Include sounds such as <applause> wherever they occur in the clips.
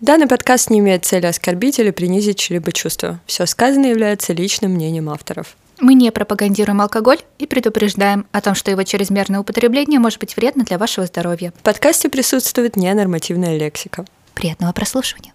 Данный подкаст не имеет цели оскорбить или принизить чьи-либо чувства. Все сказанное является личным мнением авторов. Мы не пропагандируем алкоголь и предупреждаем о том, что его чрезмерное употребление может быть вредно для вашего здоровья. В подкасте присутствует ненормативная лексика. Приятного прослушивания.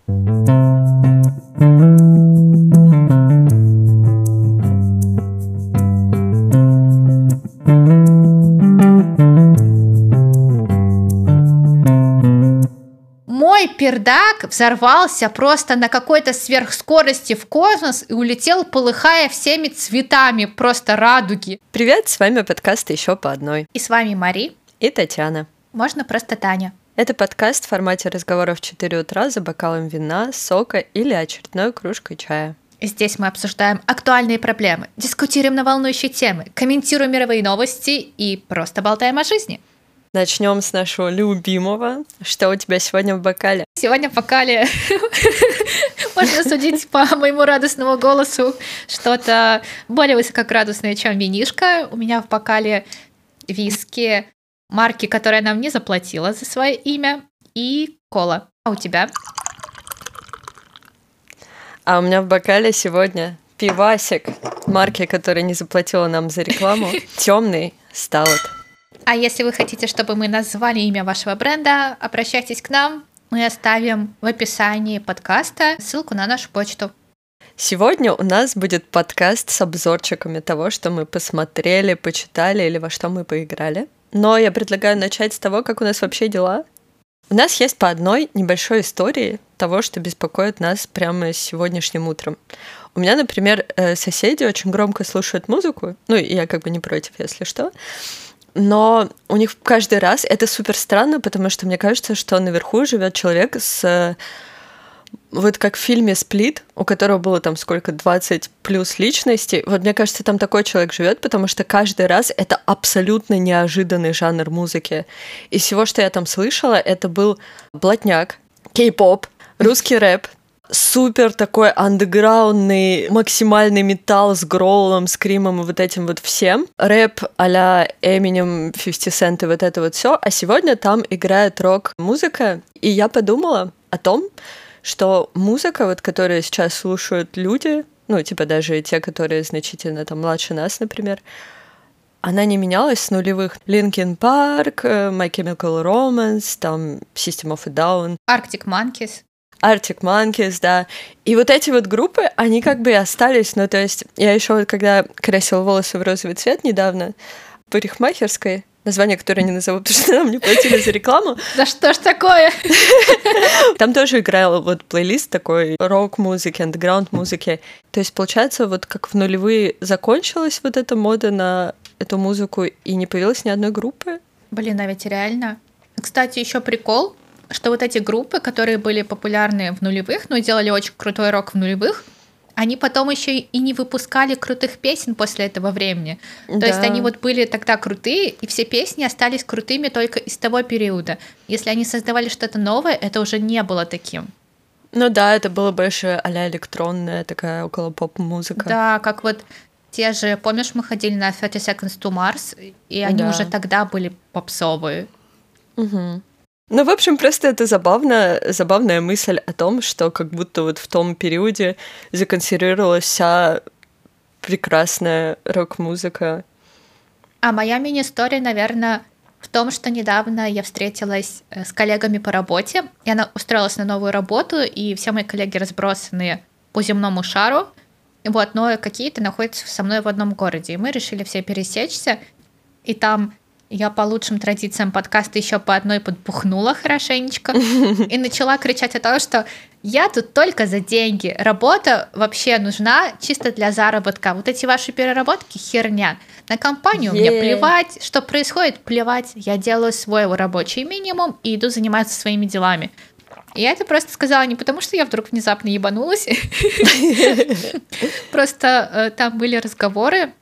Мой пердак взорвался просто на какой-то сверхскорости в космос и улетел, полыхая всеми цветами просто радуги. Привет, с вами подкаст «Еще по одной». И с вами Мари. И Татьяна. Можно просто Таня. Это подкаст в формате разговоров в 4 утра за бокалом вина, сока или очередной кружкой чая. Здесь мы обсуждаем актуальные проблемы, дискутируем на волнующие темы, комментируем мировые новости и просто болтаем о жизни. Начнем с нашего любимого. Что у тебя сегодня в бокале? Сегодня в бокале <laughs> можно судить по моему радостному голосу что-то более высокоградусное, чем винишка. У меня в бокале виски марки, которая нам не заплатила за свое имя, и кола. А у тебя? А у меня в бокале сегодня пивасик марки, которая не заплатила нам за рекламу. <laughs> Темный стаут. А если вы хотите, чтобы мы назвали имя вашего бренда, обращайтесь к нам. Мы оставим в описании подкаста ссылку на нашу почту. Сегодня у нас будет подкаст с обзорчиками того, что мы посмотрели, почитали или во что мы поиграли. Но я предлагаю начать с того, как у нас вообще дела. У нас есть по одной небольшой истории того, что беспокоит нас прямо сегодняшним утром. У меня, например, э, соседи очень громко слушают музыку, ну, я как бы не против, если что, но у них каждый раз это супер странно, потому что мне кажется, что наверху живет человек с вот как в фильме «Сплит», у которого было там сколько, 20 плюс личностей, вот мне кажется, там такой человек живет, потому что каждый раз это абсолютно неожиданный жанр музыки. Из всего, что я там слышала, это был блатняк, кей-поп, русский рэп, супер такой андеграундный, максимальный металл с гроулом, скримом и вот этим вот всем. Рэп а-ля Eminem, 50 Cent и вот это вот все. А сегодня там играет рок-музыка. И я подумала о том, что музыка, вот, которую сейчас слушают люди, ну, типа даже те, которые значительно там младше нас, например, она не менялась с нулевых. Linkin Park, э, My Chemical Romance, там System of a Down. Arctic Monkeys. Arctic Monkeys, да. И вот эти вот группы, они как бы и остались. Ну, то есть я еще вот когда красила волосы в розовый цвет недавно парикмахерской, название которое не назову, <laughs> потому что нам не платили за рекламу. <laughs> Да что ж такое? <laughs> Там тоже играл вот плейлист такой рок-музыки, андеграунд-музыки. То есть, получается, вот как в нулевые закончилась вот эта мода на эту музыку, и не появилось ни одной группы. Блин, а ведь реально. Кстати, еще прикол, что вот эти группы, которые были популярны в нулевых, но делали очень крутой рок в нулевых, они потом еще и не выпускали крутых песен после этого времени. Да. То есть они вот были тогда крутые, и все песни остались крутыми только из того периода. Если они создавали что-то новое, это уже не было таким. Ну да, это было больше а электронная такая около поп-музыка. Да, как вот те же, помнишь, мы ходили на 30 Seconds to Mars, и они да. уже тогда были попсовые. Угу. Ну, в общем, просто это забавно, забавная мысль о том, что как будто вот в том периоде законсервировалась вся прекрасная рок-музыка. А моя мини-история, наверное, в том, что недавно я встретилась э, с коллегами по работе, и она устроилась на новую работу, и все мои коллеги разбросаны по земному шару, вот, но какие-то находятся со мной в одном городе, и мы решили все пересечься, и там я по лучшим традициям подкаста еще по одной подбухнула хорошенечко <laughs> и начала кричать о том, что я тут только за деньги. Работа вообще нужна чисто для заработка. Вот эти ваши переработки херня. На компанию yeah. мне плевать, что происходит, плевать. Я делаю свой рабочий минимум и иду заниматься своими делами. Я это просто сказала не потому, что я вдруг внезапно ебанулась. <laughs> <laughs> Просто э, там были разговоры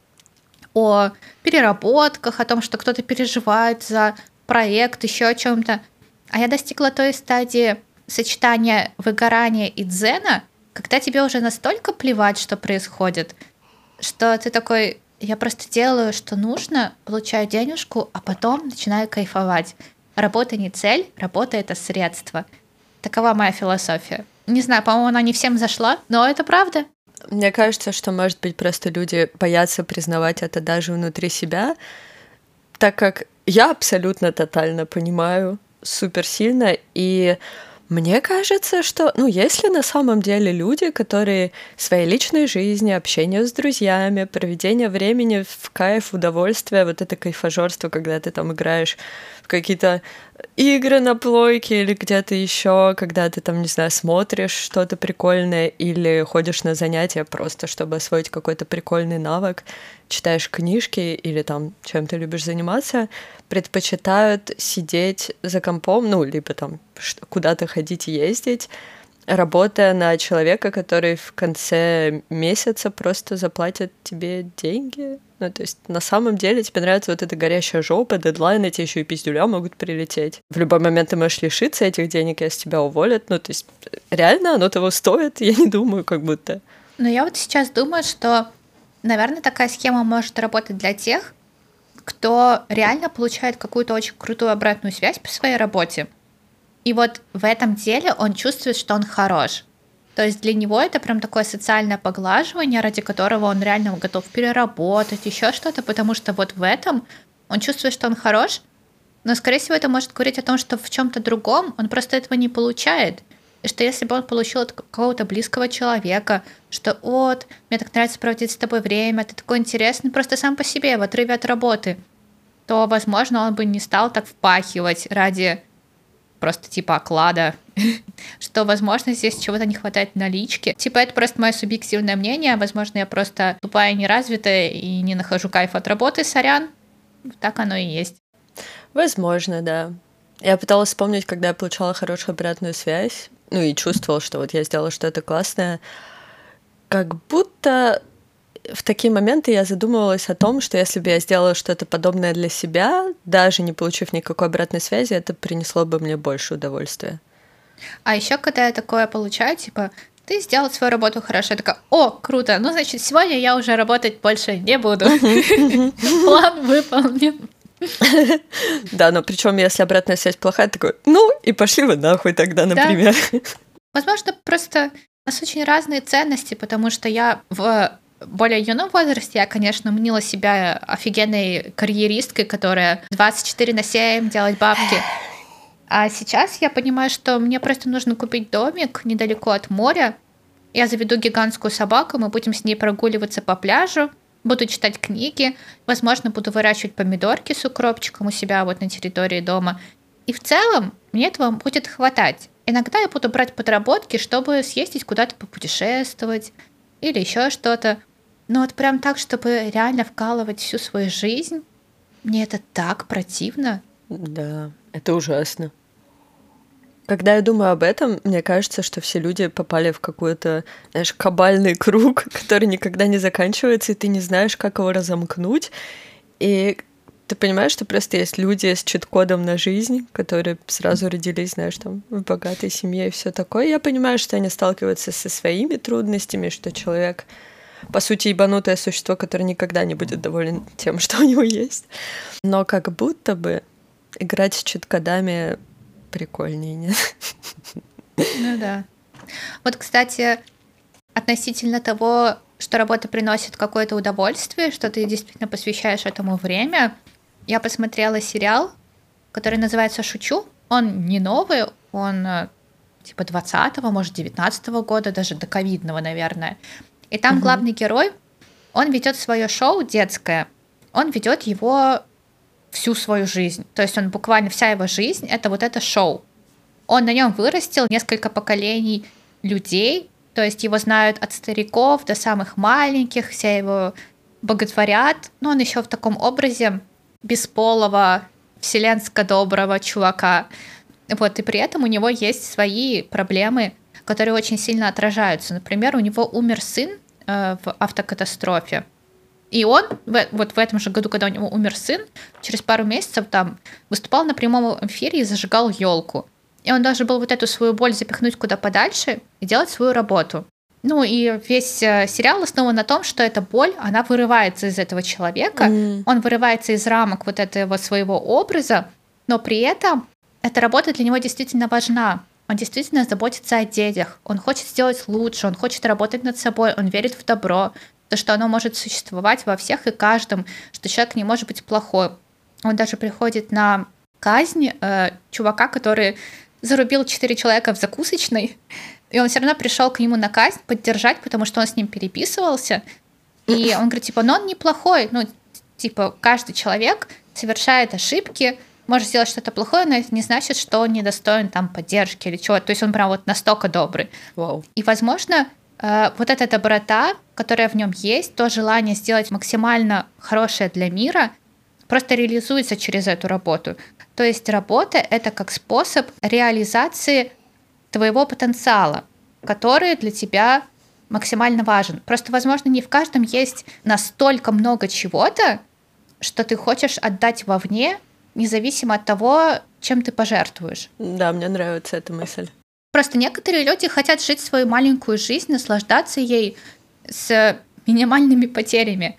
о переработках, о том, что кто-то переживает за проект, еще о чем-то. А я достигла той стадии сочетания выгорания и дзена, когда тебе уже настолько плевать, что происходит, что ты такой, я просто делаю, что нужно, получаю денежку, а потом начинаю кайфовать. Работа не цель, работа это средство. Такова моя философия. Не знаю, по-моему, она не всем зашла, но это правда. Мне кажется, что, может быть, просто люди боятся признавать это даже внутри себя, так как я абсолютно тотально понимаю супер сильно, и мне кажется, что, ну, если на самом деле люди, которые своей личной жизни, общение с друзьями, проведение времени в кайф, удовольствие, вот это кайфажорство, когда ты там играешь какие-то игры на плойке или где-то еще, когда ты там, не знаю, смотришь что-то прикольное или ходишь на занятия просто, чтобы освоить какой-то прикольный навык, читаешь книжки или там чем ты любишь заниматься, предпочитают сидеть за компом, ну, либо там куда-то ходить и ездить, работая на человека, который в конце месяца просто заплатит тебе деньги. Ну, то есть на самом деле тебе нравится вот эта горящая жопа, дедлайны, тебе еще и пиздюля могут прилететь. В любой момент ты можешь лишиться этих денег, если тебя уволят. Ну, то есть реально оно того стоит, <laughs> я не думаю, как будто. Но я вот сейчас думаю, что, наверное, такая схема может работать для тех, кто реально получает какую-то очень крутую обратную связь по своей работе. И вот в этом деле он чувствует, что он хорош. То есть для него это прям такое социальное поглаживание, ради которого он реально готов переработать, еще что-то, потому что вот в этом он чувствует, что он хорош, но, скорее всего, это может говорить о том, что в чем-то другом он просто этого не получает. И что если бы он получил от какого-то близкого человека, что вот, мне так нравится проводить с тобой время, ты такой интересный просто сам по себе, в отрыве от работы, то, возможно, он бы не стал так впахивать ради просто типа оклада, <laughs> что, возможно, здесь чего-то не хватает налички. Типа, это просто мое субъективное мнение, возможно, я просто тупая неразвитая и не нахожу кайф от работы, сорян. Так оно и есть. Возможно, да. Я пыталась вспомнить, когда я получала хорошую обратную связь, ну и чувствовала, что вот я сделала что-то классное, как будто в такие моменты я задумывалась о том, что если бы я сделала что-то подобное для себя, даже не получив никакой обратной связи, это принесло бы мне больше удовольствия. А еще, когда я такое получаю, типа, ты сделал свою работу хорошо, я такая, о, круто, ну, значит, сегодня я уже работать больше не буду. План выполнен. <laughs> Да, но причем, если обратная связь плохая, такой, ну, и пошли вы нахуй тогда, например. Возможно, просто у нас очень разные ценности, потому что я в более юном возрасте я, конечно, мнила себя офигенной карьеристкой, которая 24 на 7 делает бабки. А сейчас я понимаю, что мне просто нужно купить домик недалеко от моря. Я заведу гигантскую собаку, мы будем с ней прогуливаться по пляжу, буду читать книги, возможно, буду выращивать помидорки с укропчиком у себя вот на территории дома. И в целом мне этого будет хватать. Иногда я буду брать подработки, чтобы съездить куда-то попутешествовать или еще что-то. Но вот прям так, чтобы реально вкалывать всю свою жизнь, мне это так противно. Да, это ужасно. Когда я думаю об этом, мне кажется, что все люди попали в какой-то, знаешь, кабальный круг, <laughs> который никогда не заканчивается, и ты не знаешь, как его разомкнуть. И ты понимаешь, что просто есть люди с чит-кодом на жизнь, которые сразу родились, знаешь, там, в богатой семье и все такое. Я понимаю, что они сталкиваются со своими трудностями, что человек, по сути, ебанутое существо, которое никогда не будет доволен тем, <laughs> что у него есть. Но как будто бы играть с чит-кодами прикольнее, нет? Ну да. Вот, кстати, относительно того, что работа приносит какое-то удовольствие, что ты действительно посвящаешь этому время, я посмотрела сериал, который называется «Шучу». Он не новый, он э, типа 20-го, может, 19-го года, даже до ковидного, наверное. И там угу. главный герой, он ведет свое шоу детское, он ведет его всю свою жизнь. То есть он буквально вся его жизнь это вот это шоу. Он на нем вырастил несколько поколений людей, то есть его знают от стариков до самых маленьких, все его боготворят, но он еще в таком образе бесполого, вселенско доброго чувака. Вот, и при этом у него есть свои проблемы, которые очень сильно отражаются. Например, у него умер сын э, в автокатастрофе. И он в, вот в этом же году, когда у него умер сын, через пару месяцев там выступал на прямом эфире и зажигал елку. И он должен был вот эту свою боль запихнуть куда подальше и делать свою работу. Ну и весь э, сериал основан на том, что эта боль, она вырывается из этого человека, mm. он вырывается из рамок вот этого своего образа, но при этом эта работа для него действительно важна. Он действительно заботится о детях, он хочет сделать лучше, он хочет работать над собой, он верит в добро, то, что оно может существовать во всех и каждом, что человек не может быть плохой. Он даже приходит на казнь э, чувака, который зарубил четыре человека в закусочной, и он все равно пришел к нему на казнь поддержать, потому что он с ним переписывался. И он говорит, типа, но он неплохой. Ну, типа, каждый человек совершает ошибки, может сделать что-то плохое, но это не значит, что он недостоин там поддержки или чего. То есть он прям вот настолько добрый. Вау. И, возможно, э, вот эта доброта, которая в нем есть, то желание сделать максимально хорошее для мира, просто реализуется через эту работу. То есть работа — это как способ реализации твоего потенциала, который для тебя максимально важен. Просто, возможно, не в каждом есть настолько много чего-то, что ты хочешь отдать вовне, независимо от того, чем ты пожертвуешь. Да, мне нравится эта мысль. Просто некоторые люди хотят жить свою маленькую жизнь, наслаждаться ей с минимальными потерями.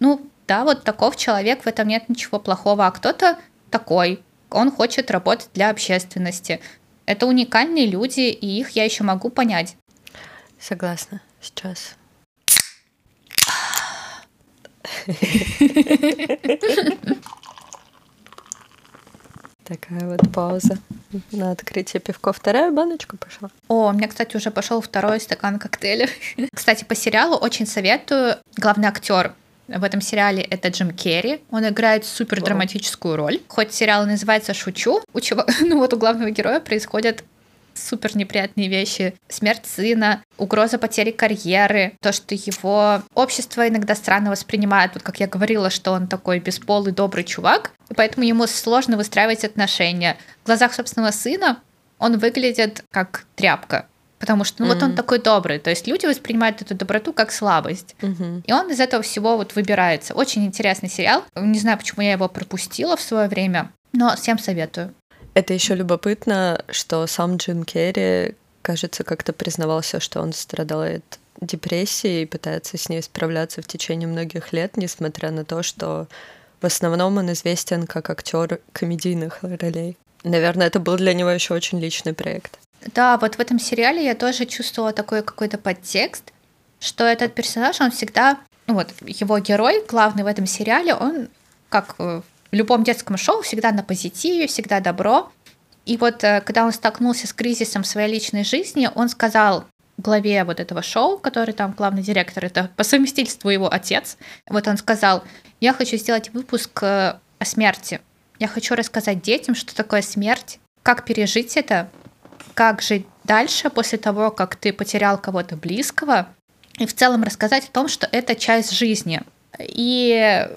Ну, да, вот таков человек, в этом нет ничего плохого, а кто-то такой, он хочет работать для общественности. Это уникальные люди, и их я еще могу понять. Согласна. Сейчас. <laughs> Такая вот пауза на открытие пивко. Вторая баночка пошла. О, у меня, кстати, уже пошел второй стакан коктейля. <laughs> Кстати, по сериалу очень советую. Главный актер в этом сериале это Джим Керри. Он играет супер драматическую роль. Хоть сериал называется «Шучу», у чего, <laughs> ну вот у главного героя происходят супер неприятные вещи. Смерть сына, угроза потери карьеры, то, что его общество иногда странно воспринимает, вот как я говорила, что он такой бесполый, добрый чувак, и поэтому ему сложно выстраивать отношения. В глазах собственного сына он выглядит как тряпка, потому что ну, mm-hmm. вот он такой добрый. То есть люди воспринимают эту доброту как слабость. Mm-hmm. И он из этого всего вот выбирается. Очень интересный сериал. Не знаю, почему я его пропустила в свое время, но всем советую. Это еще любопытно, что сам Джим Керри, кажется, как-то признавался, что он страдает депрессией и пытается с ней справляться в течение многих лет, несмотря на то, что в основном он известен как актер комедийных ролей. Наверное, это был для него еще очень личный проект. Да, вот в этом сериале я тоже чувствовала такой какой-то подтекст, что этот персонаж, он всегда, ну вот, его герой, главный в этом сериале, он, как в любом детском шоу, всегда на позитиве, всегда добро. И вот э, когда он столкнулся с кризисом своей личной жизни, он сказал главе вот этого шоу, который там главный директор, это по совместительству его отец, вот он сказал, я хочу сделать выпуск э, о смерти. Я хочу рассказать детям, что такое смерть, как пережить это, как жить дальше после того, как ты потерял кого-то близкого, и в целом рассказать о том, что это часть жизни. И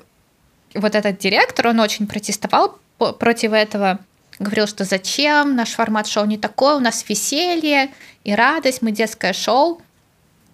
вот этот директор, он очень протестовал против этого, говорил, что зачем, наш формат шоу не такой, у нас веселье и радость, мы детское шоу.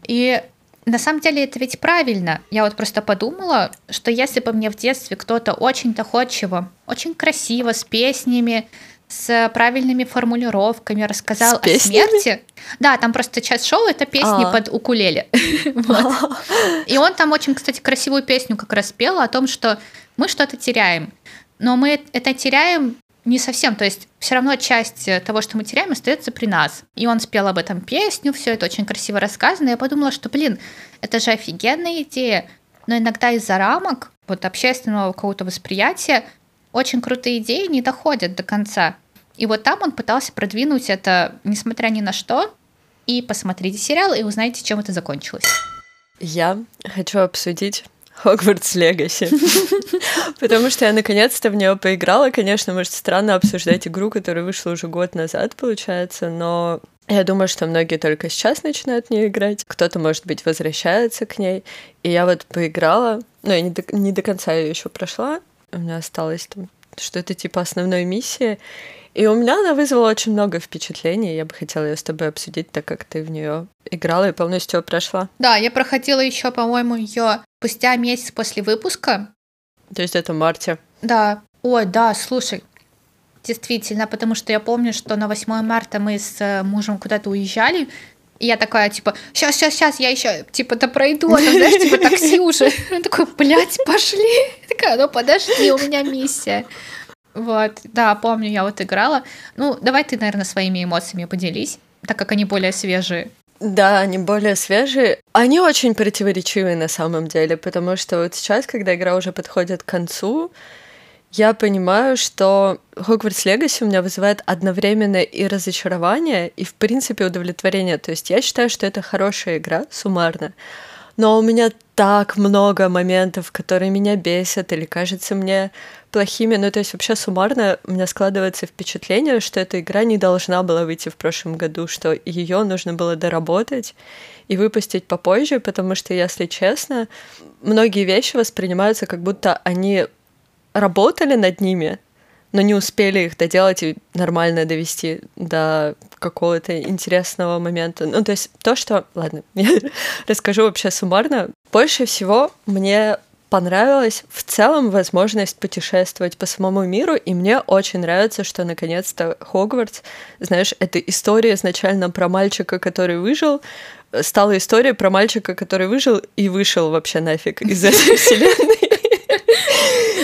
И на самом деле это ведь правильно. Я вот просто подумала, что если бы мне в детстве кто-то очень доходчиво, очень красиво, с песнями, с правильными формулировками, рассказал о смерти. Да, там просто часть шоу это песни А-а-а. под укулеле. <laughs> И он там очень, кстати, красивую песню как раз пел о том, что мы что-то теряем. Но мы это теряем не совсем, то есть все равно часть того, что мы теряем, остается при нас. И он спел об этом песню, все это очень красиво рассказано. Я подумала, что, блин, это же офигенная идея. Но иногда из-за рамок вот общественного какого-то восприятия очень крутые идеи не доходят до конца. И вот там он пытался продвинуть это, несмотря ни на что. И посмотрите сериал, и узнаете, чем это закончилось. Я хочу обсудить Хогвартс Легаси. <laughs> Потому что я наконец-то в нее поиграла. Конечно, может, странно обсуждать игру, которая вышла уже год назад, получается, но я думаю, что многие только сейчас начинают в нее играть. Кто-то, может быть, возвращается к ней. И я вот поиграла, но я не до, не до конца ее еще прошла. У меня осталось там что-то типа основной миссии. И у меня она вызвала очень много впечатлений. Я бы хотела ее с тобой обсудить, так как ты в нее играла и полностью прошла. Да, я проходила еще, по-моему, ее спустя месяц после выпуска. То есть это в марте? Да. Ой, да, слушай, действительно, потому что я помню, что на 8 марта мы с э, мужем куда-то уезжали, и я такая, типа, сейчас, сейчас, сейчас, я еще, типа, то пройду, а там, знаешь, типа, такси уже. Он такой, блядь, пошли. Я такая, ну подожди, у меня миссия. Вот, да, помню, я вот играла. Ну, давай ты, наверное, своими эмоциями поделись, так как они более свежие. Да, они более свежие. Они очень противоречивые на самом деле, потому что вот сейчас, когда игра уже подходит к концу, я понимаю, что Hogwarts Legacy у меня вызывает одновременно и разочарование, и, в принципе, удовлетворение. То есть я считаю, что это хорошая игра, суммарно. Но у меня так много моментов, которые меня бесят или кажутся мне плохими. Ну, то есть вообще суммарно у меня складывается впечатление, что эта игра не должна была выйти в прошлом году, что ее нужно было доработать и выпустить попозже, потому что, если честно, многие вещи воспринимаются как будто они работали над ними, но не успели их доделать и нормально довести до какого-то интересного момента. Ну, то есть то, что... Ладно, <laughs> я расскажу вообще суммарно. Больше всего мне понравилась в целом возможность путешествовать по самому миру, и мне очень нравится, что наконец-то Хогвартс, знаешь, эта история изначально про мальчика, который выжил, стала история про мальчика, который выжил и вышел вообще нафиг из этой <laughs> вселенной.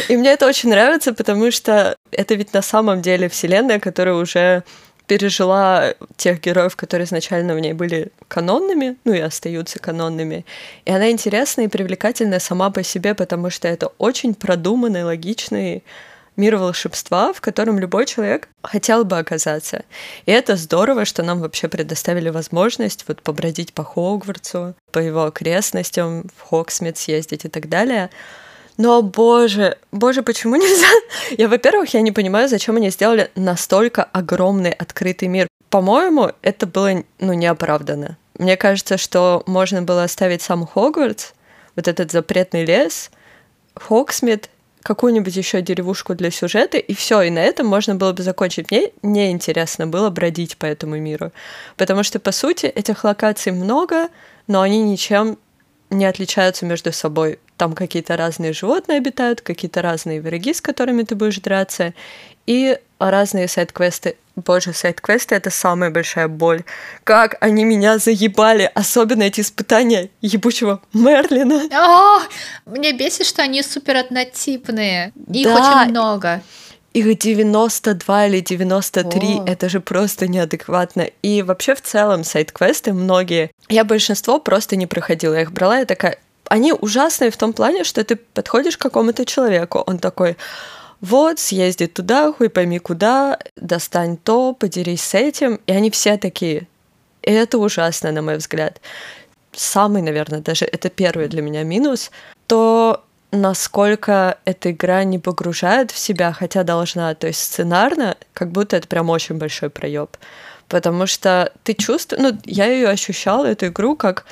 И мне это очень нравится, потому что это ведь на самом деле вселенная, которая уже пережила тех героев, которые изначально в ней были канонными, ну и остаются канонными. И она интересная и привлекательная сама по себе, потому что это очень продуманный, логичный мир волшебства, в котором любой человек хотел бы оказаться. И это здорово, что нам вообще предоставили возможность вот побродить по Хогвартсу, по его окрестностям, в Хоксмит съездить и так далее. Но, боже, боже, почему нельзя? <laughs> Я, во-первых, я не понимаю, зачем они сделали настолько огромный открытый мир. По-моему, это было, ну, неоправданно. Мне кажется, что можно было оставить сам Хогвартс, вот этот запретный лес, Хоксмит, какую-нибудь еще деревушку для сюжета, и все, и на этом можно было бы закончить. Мне неинтересно было бродить по этому миру, потому что, по сути, этих локаций много, но они ничем не отличаются между собой. Там какие-то разные животные обитают, какие-то разные враги, с которыми ты будешь драться, и разные сайт-квесты. Боже, сайт-квесты — это самая большая боль. Как они меня заебали, особенно эти испытания ебучего Мерлина. О, мне бесит, что они супер однотипные. Их да. очень много. Их 92 или 93, О. это же просто неадекватно. И вообще в целом сайт-квесты многие, я большинство просто не проходила, я их брала, я такая, они ужасные в том плане, что ты подходишь к какому-то человеку, он такой, вот, съезди туда, хуй пойми куда, достань то, поделись с этим, и они все такие. И это ужасно, на мой взгляд. Самый, наверное, даже это первый для меня минус, то насколько эта игра не погружает в себя, хотя должна, то есть сценарно, как будто это прям очень большой проеб. Потому что ты чувствуешь, ну, я ее ощущала, эту игру, как,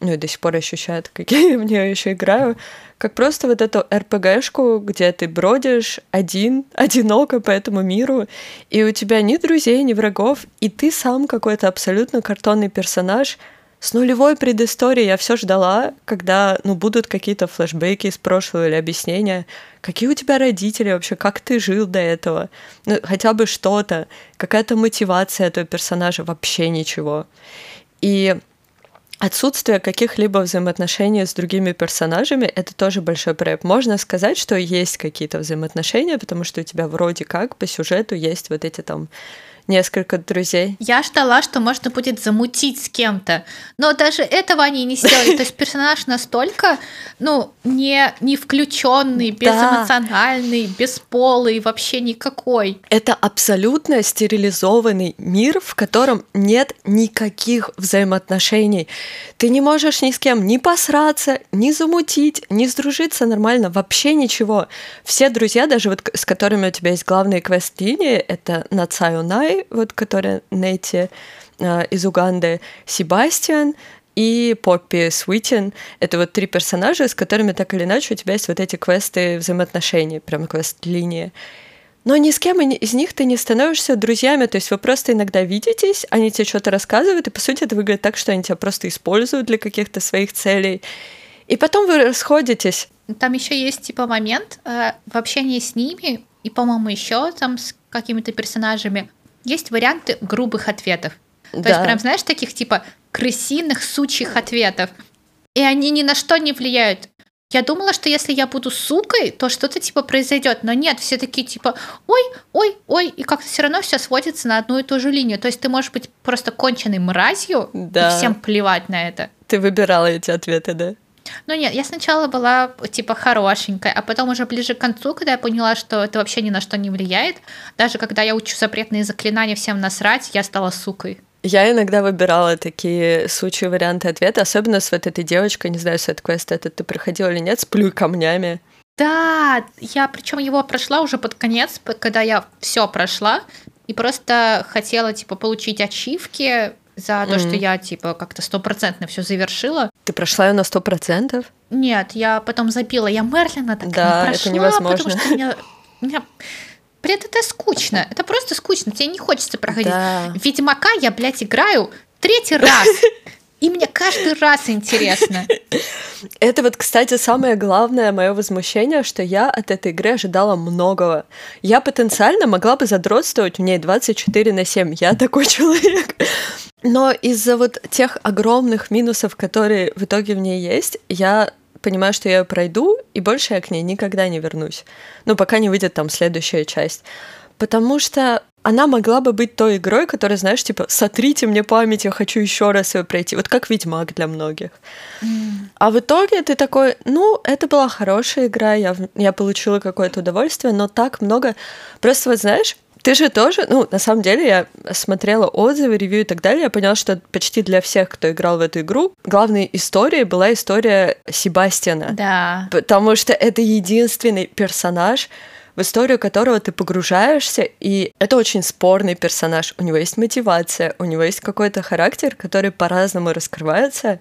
ну и до сих пор ощущаю, как <laughs> я в нее еще играю, как просто вот эту РПГшку, где ты бродишь один, <laughs> одиноко по этому миру, и у тебя ни друзей, ни врагов, и ты сам какой-то абсолютно картонный персонаж — с нулевой предысторией. Я все ждала, когда ну, будут какие-то флешбеки из прошлого или объяснения, какие у тебя родители вообще, как ты жил до этого, ну, хотя бы что-то, какая-то мотивация этого персонажа, вообще ничего. И отсутствие каких-либо взаимоотношений с другими персонажами — это тоже большой проект. Можно сказать, что есть какие-то взаимоотношения, потому что у тебя вроде как по сюжету есть вот эти там несколько друзей. Я ждала, что можно будет замутить с кем-то, но даже этого они не сделали. То есть персонаж настолько, ну, не, не включенный, безэмоциональный, бесполый, вообще никакой. Это абсолютно стерилизованный мир, в котором нет никаких взаимоотношений. Ты не можешь ни с кем ни посраться, ни замутить, ни сдружиться нормально, вообще ничего. Все друзья, даже вот с которыми у тебя есть главные квест-линии, это Нацаюнай, вот которая Нетти э, из Уганды, Себастьян и Поппи Свитин. Это вот три персонажа, с которыми так или иначе у тебя есть вот эти квесты взаимоотношений, прям квест-линии. Но ни с кем из них ты не становишься друзьями, то есть вы просто иногда видитесь, они тебе что-то рассказывают, и по сути это выглядит так, что они тебя просто используют для каких-то своих целей. И потом вы расходитесь. Там еще есть типа момент э, в общении с ними, и, по-моему, еще там с какими-то персонажами есть варианты грубых ответов. То да. есть прям, знаешь, таких типа крысиных, сучьих ответов. И они ни на что не влияют. Я думала, что если я буду сукой, то что-то типа произойдет. Но нет, все такие типа, ой, ой, ой, и как-то все равно все сводится на одну и ту же линию. То есть ты можешь быть просто конченной мразью, Да. и всем плевать на это. Ты выбирала эти ответы, да? Ну нет, я сначала была типа хорошенькая, а потом уже ближе к концу, когда я поняла, что это вообще ни на что не влияет, даже когда я учу запретные заклинания всем насрать, я стала сукой. Я иногда выбирала такие случаи, варианты ответа, особенно с вот этой девочкой, не знаю, сет квест этот ты проходила или нет, с плюй камнями. Да, я причем его прошла уже под конец, когда я все прошла и просто хотела типа получить ачивки за то, что Мгм. я типа как-то стопроцентно все завершила. Ты прошла ее на сто процентов? Нет, я потом запила, я Мерлина так Да, не это прошла, невозможно. потому что мне, мне- Блин, это скучно, это просто скучно, тебе не хочется проходить. Да. Ведьмака я, блядь, играю третий раз, <laughs> и мне каждый раз интересно. <laughs> Это вот, кстати, самое главное мое возмущение, что я от этой игры ожидала многого. Я потенциально могла бы задротствовать в ней 24 на 7. Я такой <laughs> человек. Но из-за вот тех огромных минусов, которые в итоге в ней есть, я понимаю, что я ее пройду, и больше я к ней никогда не вернусь. Ну, пока не выйдет там следующая часть. Потому что она могла бы быть той игрой, которая, знаешь, типа, сотрите мне память, я хочу еще раз ее пройти. Вот как Ведьмак для многих. А в итоге ты такой, ну, это была хорошая игра, я, я получила какое-то удовольствие, но так много... Просто вот знаешь, ты же тоже, ну, на самом деле, я смотрела отзывы, ревью и так далее, я поняла, что почти для всех, кто играл в эту игру, главной историей была история Себастьяна. Да. Потому что это единственный персонаж, в историю которого ты погружаешься, и это очень спорный персонаж. У него есть мотивация, у него есть какой-то характер, который по-разному раскрывается.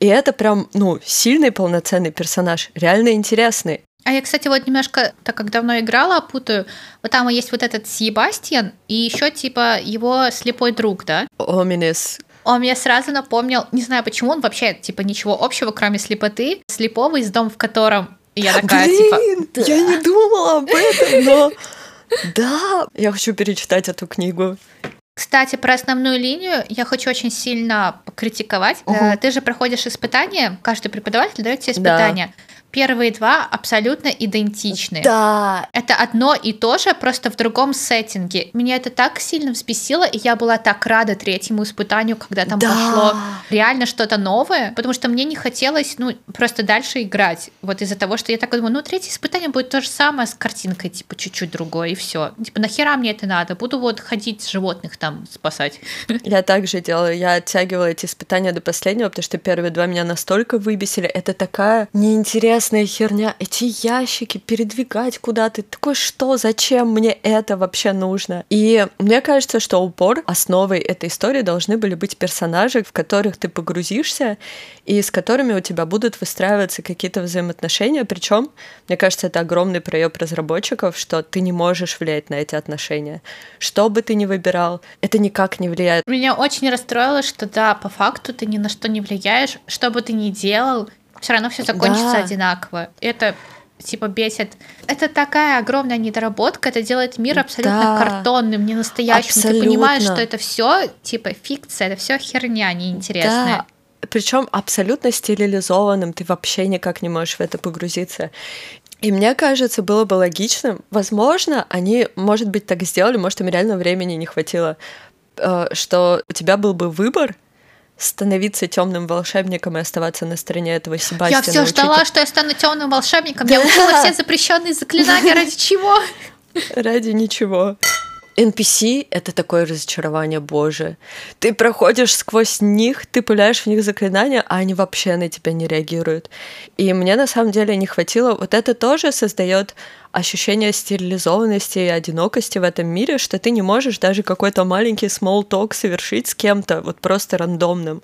И это прям, ну, сильный полноценный персонаж, реально интересный. А я, кстати, вот немножко, так как давно играла, путаю. Вот там есть вот этот Себастьян и еще типа его слепой друг, да? Оминис. Он мне сразу напомнил, не знаю почему, он вообще типа ничего общего, кроме слепоты, слепого из дома, в котором и я такая типа. Блин, я не думала об этом, но... <laughs> Да, я хочу перечитать эту книгу. Кстати, про основную линию я хочу очень сильно покритиковать. Угу. Э, Ты же проходишь испытания, каждый преподаватель дает тебе испытания. Первые два абсолютно идентичны. Да, Это одно и то же, просто в другом сеттинге. Меня это так сильно взбесило, и я была так рада третьему испытанию, когда там Да. пошло реально что-то новое, потому что мне не хотелось, ну, просто дальше играть. Вот из-за того, что я так думаю, ну, третье испытание будет то же самое с картинкой, типа, чуть-чуть другое, и все. Типа, нахера мне это надо? Буду вот ходить животных там спасать. <laughs> Я также делала, я оттягивала эти испытания до последнего, потому что первые два меня настолько выбесили. Это такая неинтересная херня. Эти ящики передвигать куда-то. Такой, что, зачем мне это вообще нужно? И мне кажется, что упор, основой этой истории должны были быть персонажи, в которых ты погрузишься, и с которыми у тебя будут выстраиваться какие-то взаимоотношения. Причем, мне кажется, это огромный проеб разработчиков, что ты не можешь влиять на эти отношения. Что бы ты ни выбирал, это никак не влияет. Меня очень расстроило, что да, по факту ты ни на что не влияешь, что бы ты ни делал, все равно все закончится Да. одинаково. Это типа бесит. Это такая огромная недоработка, это делает мир абсолютно Да. картонным, не настоящим. Ты Абсолютно. понимаешь, что это все типа фикция, это все херня неинтересная. Да, причем абсолютно стерилизованным, ты вообще никак не можешь в это погрузиться. И мне кажется, было бы логичным, возможно, они, может быть, так сделали, может, им реально времени не хватило, э, что у тебя был бы выбор становиться темным волшебником и оставаться на стороне этого Себастьяна. Я все ждала, что я стану темным волшебником. Я Да. учила все запрещенные заклинания ради чего? Ради ничего. NPC — это такое разочарование, боже. Ты проходишь сквозь них, ты пуляешь в них заклинания, а они вообще на тебя не реагируют. И мне на самом деле не хватило. Вот это тоже создает ощущение стерилизованности и одинокости в этом мире, что ты не можешь даже какой-то маленький small talk совершить с кем-то, вот просто рандомным.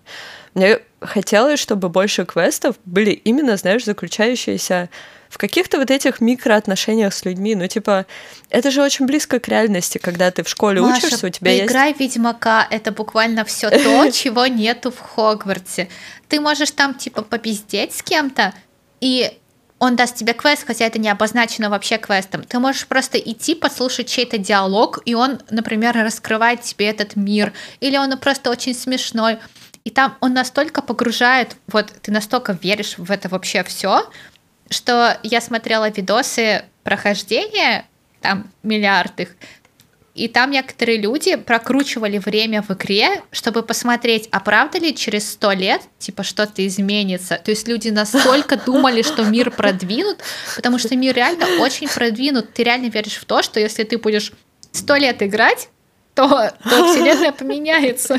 Мне хотелось, чтобы больше квестов были именно, знаешь, заключающиеся в каких-то вот этих микроотношениях с людьми. Ну, типа, это же очень близко к реальности, когда ты в школе Маша, учишься, у тебя есть... поиграй в Ведьмака, это буквально все то, <laughs> чего нету в Хогвартсе. Ты можешь там типа попиздеть с кем-то, и он даст тебе квест, хотя это не обозначено вообще квестом. Ты можешь просто идти, послушать чей-то диалог, и он, например, раскрывает тебе этот мир, или он просто очень смешной. И там он настолько погружает, вот ты настолько веришь в это вообще все, что я смотрела видосы прохождения, там миллиард их, и там некоторые люди прокручивали время в игре, чтобы посмотреть, а правда ли через сто лет, типа, что-то изменится. То есть люди настолько <laughs> думали, что мир продвинут, потому что мир реально очень продвинут. Ты реально веришь в то, что если ты будешь сто лет играть, то, то вселенная <laughs> поменяется.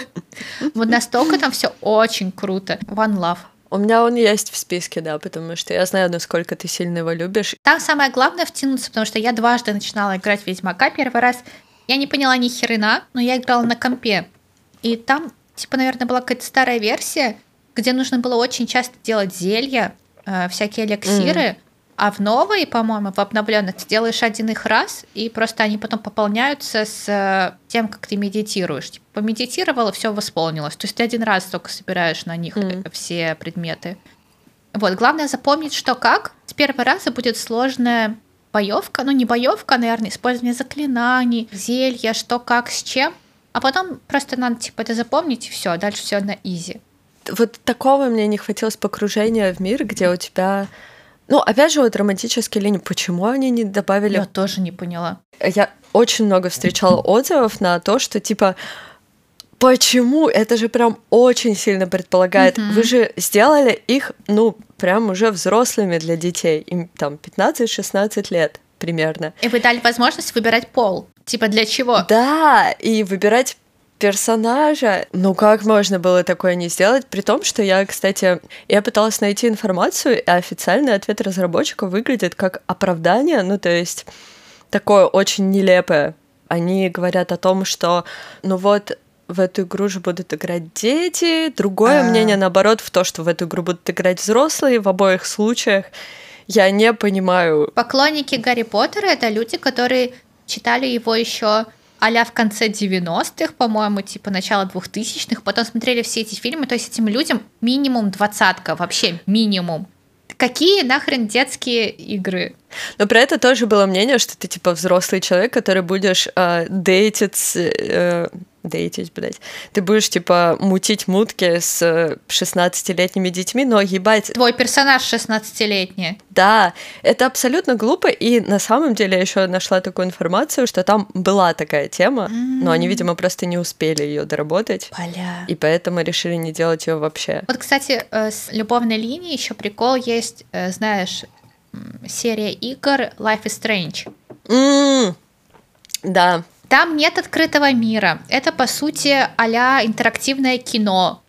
Вот настолько там все очень круто. One Love. У меня он есть в списке, да, потому что я знаю, насколько ты сильно его любишь. Там самое главное втянуться, потому что я дважды начинала играть в Ведьмака. Первый раз я не поняла ни хрена, но я играла на компе. И там, типа, наверное, была какая-то старая версия, где нужно было очень часто делать зелья, э, всякие эликсиры. Mm. А в новой, по-моему, в обновленных ты делаешь один их раз, и просто они потом пополняются с э, тем, как ты медитируешь. Помедитировала, все восполнилось. То есть ты один раз только собираешь на них mm. все предметы. Вот, главное запомнить, что как. С первого раза будет сложная боевка, ну не боевка, наверное, использование заклинаний, зелья, что как, с чем. А потом просто надо типа это запомнить и все, дальше все на изи. Вот такого мне не хватило с погружения в мир, где у тебя ну, опять же, вот романтические линии, почему они не добавили? Я тоже не поняла. Я очень много встречала отзывов на то, что типа Почему? Это же прям очень сильно предполагает. Mm-hmm. Вы же сделали их, ну, прям уже взрослыми для детей. Им там 15-16 лет примерно. И вы дали возможность выбирать пол. Типа для чего? Да, и выбирать персонажа. Ну как можно было такое не сделать? При том, что я, кстати, я пыталась найти информацию, и официальный ответ разработчиков выглядит как оправдание, ну то есть такое очень нелепое. Они говорят о том, что ну вот в эту игру же будут играть дети. Другое А-а-а. мнение, наоборот, в то, что в эту игру будут играть взрослые в обоих случаях. Я не понимаю. Поклонники Гарри Поттера это люди, которые читали его еще а в конце 90-х, по-моему, типа начало 2000-х, потом смотрели все эти фильмы, то есть этим людям минимум двадцатка, вообще минимум. Какие нахрен детские игры? Но про это тоже было мнение, что ты типа взрослый человек, который будешь э, дейтить э, дейтить, блядь. Ты будешь, типа, мутить мутки с 16-летними детьми, но ебать... Твой персонаж 16-летний. Да, это абсолютно глупо, и на самом деле я еще нашла такую информацию, что там была такая тема, mm-hmm. но они, видимо, просто не успели ее доработать. Бля. И поэтому решили не делать ее вообще. Вот, кстати, э, с любовной линией еще прикол есть, э, знаешь, серия игр Life is Strange. Mm, да, там нет открытого мира. Это, по сути, а интерактивное кино.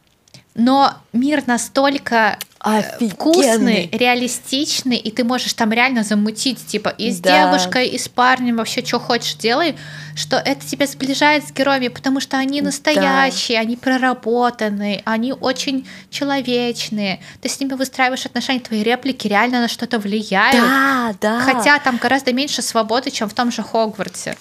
Но мир настолько э, Офигенный. вкусный, реалистичный, и ты можешь там реально замутить, типа, и с да. девушкой, и с парнем, вообще, что хочешь делай, что это тебя сближает с героями, потому что они настоящие, да. они проработанные, они очень человечные. Ты с ними выстраиваешь отношения, твои реплики реально на что-то влияют. Да, да. Хотя там гораздо меньше свободы, чем в том же Хогвартсе.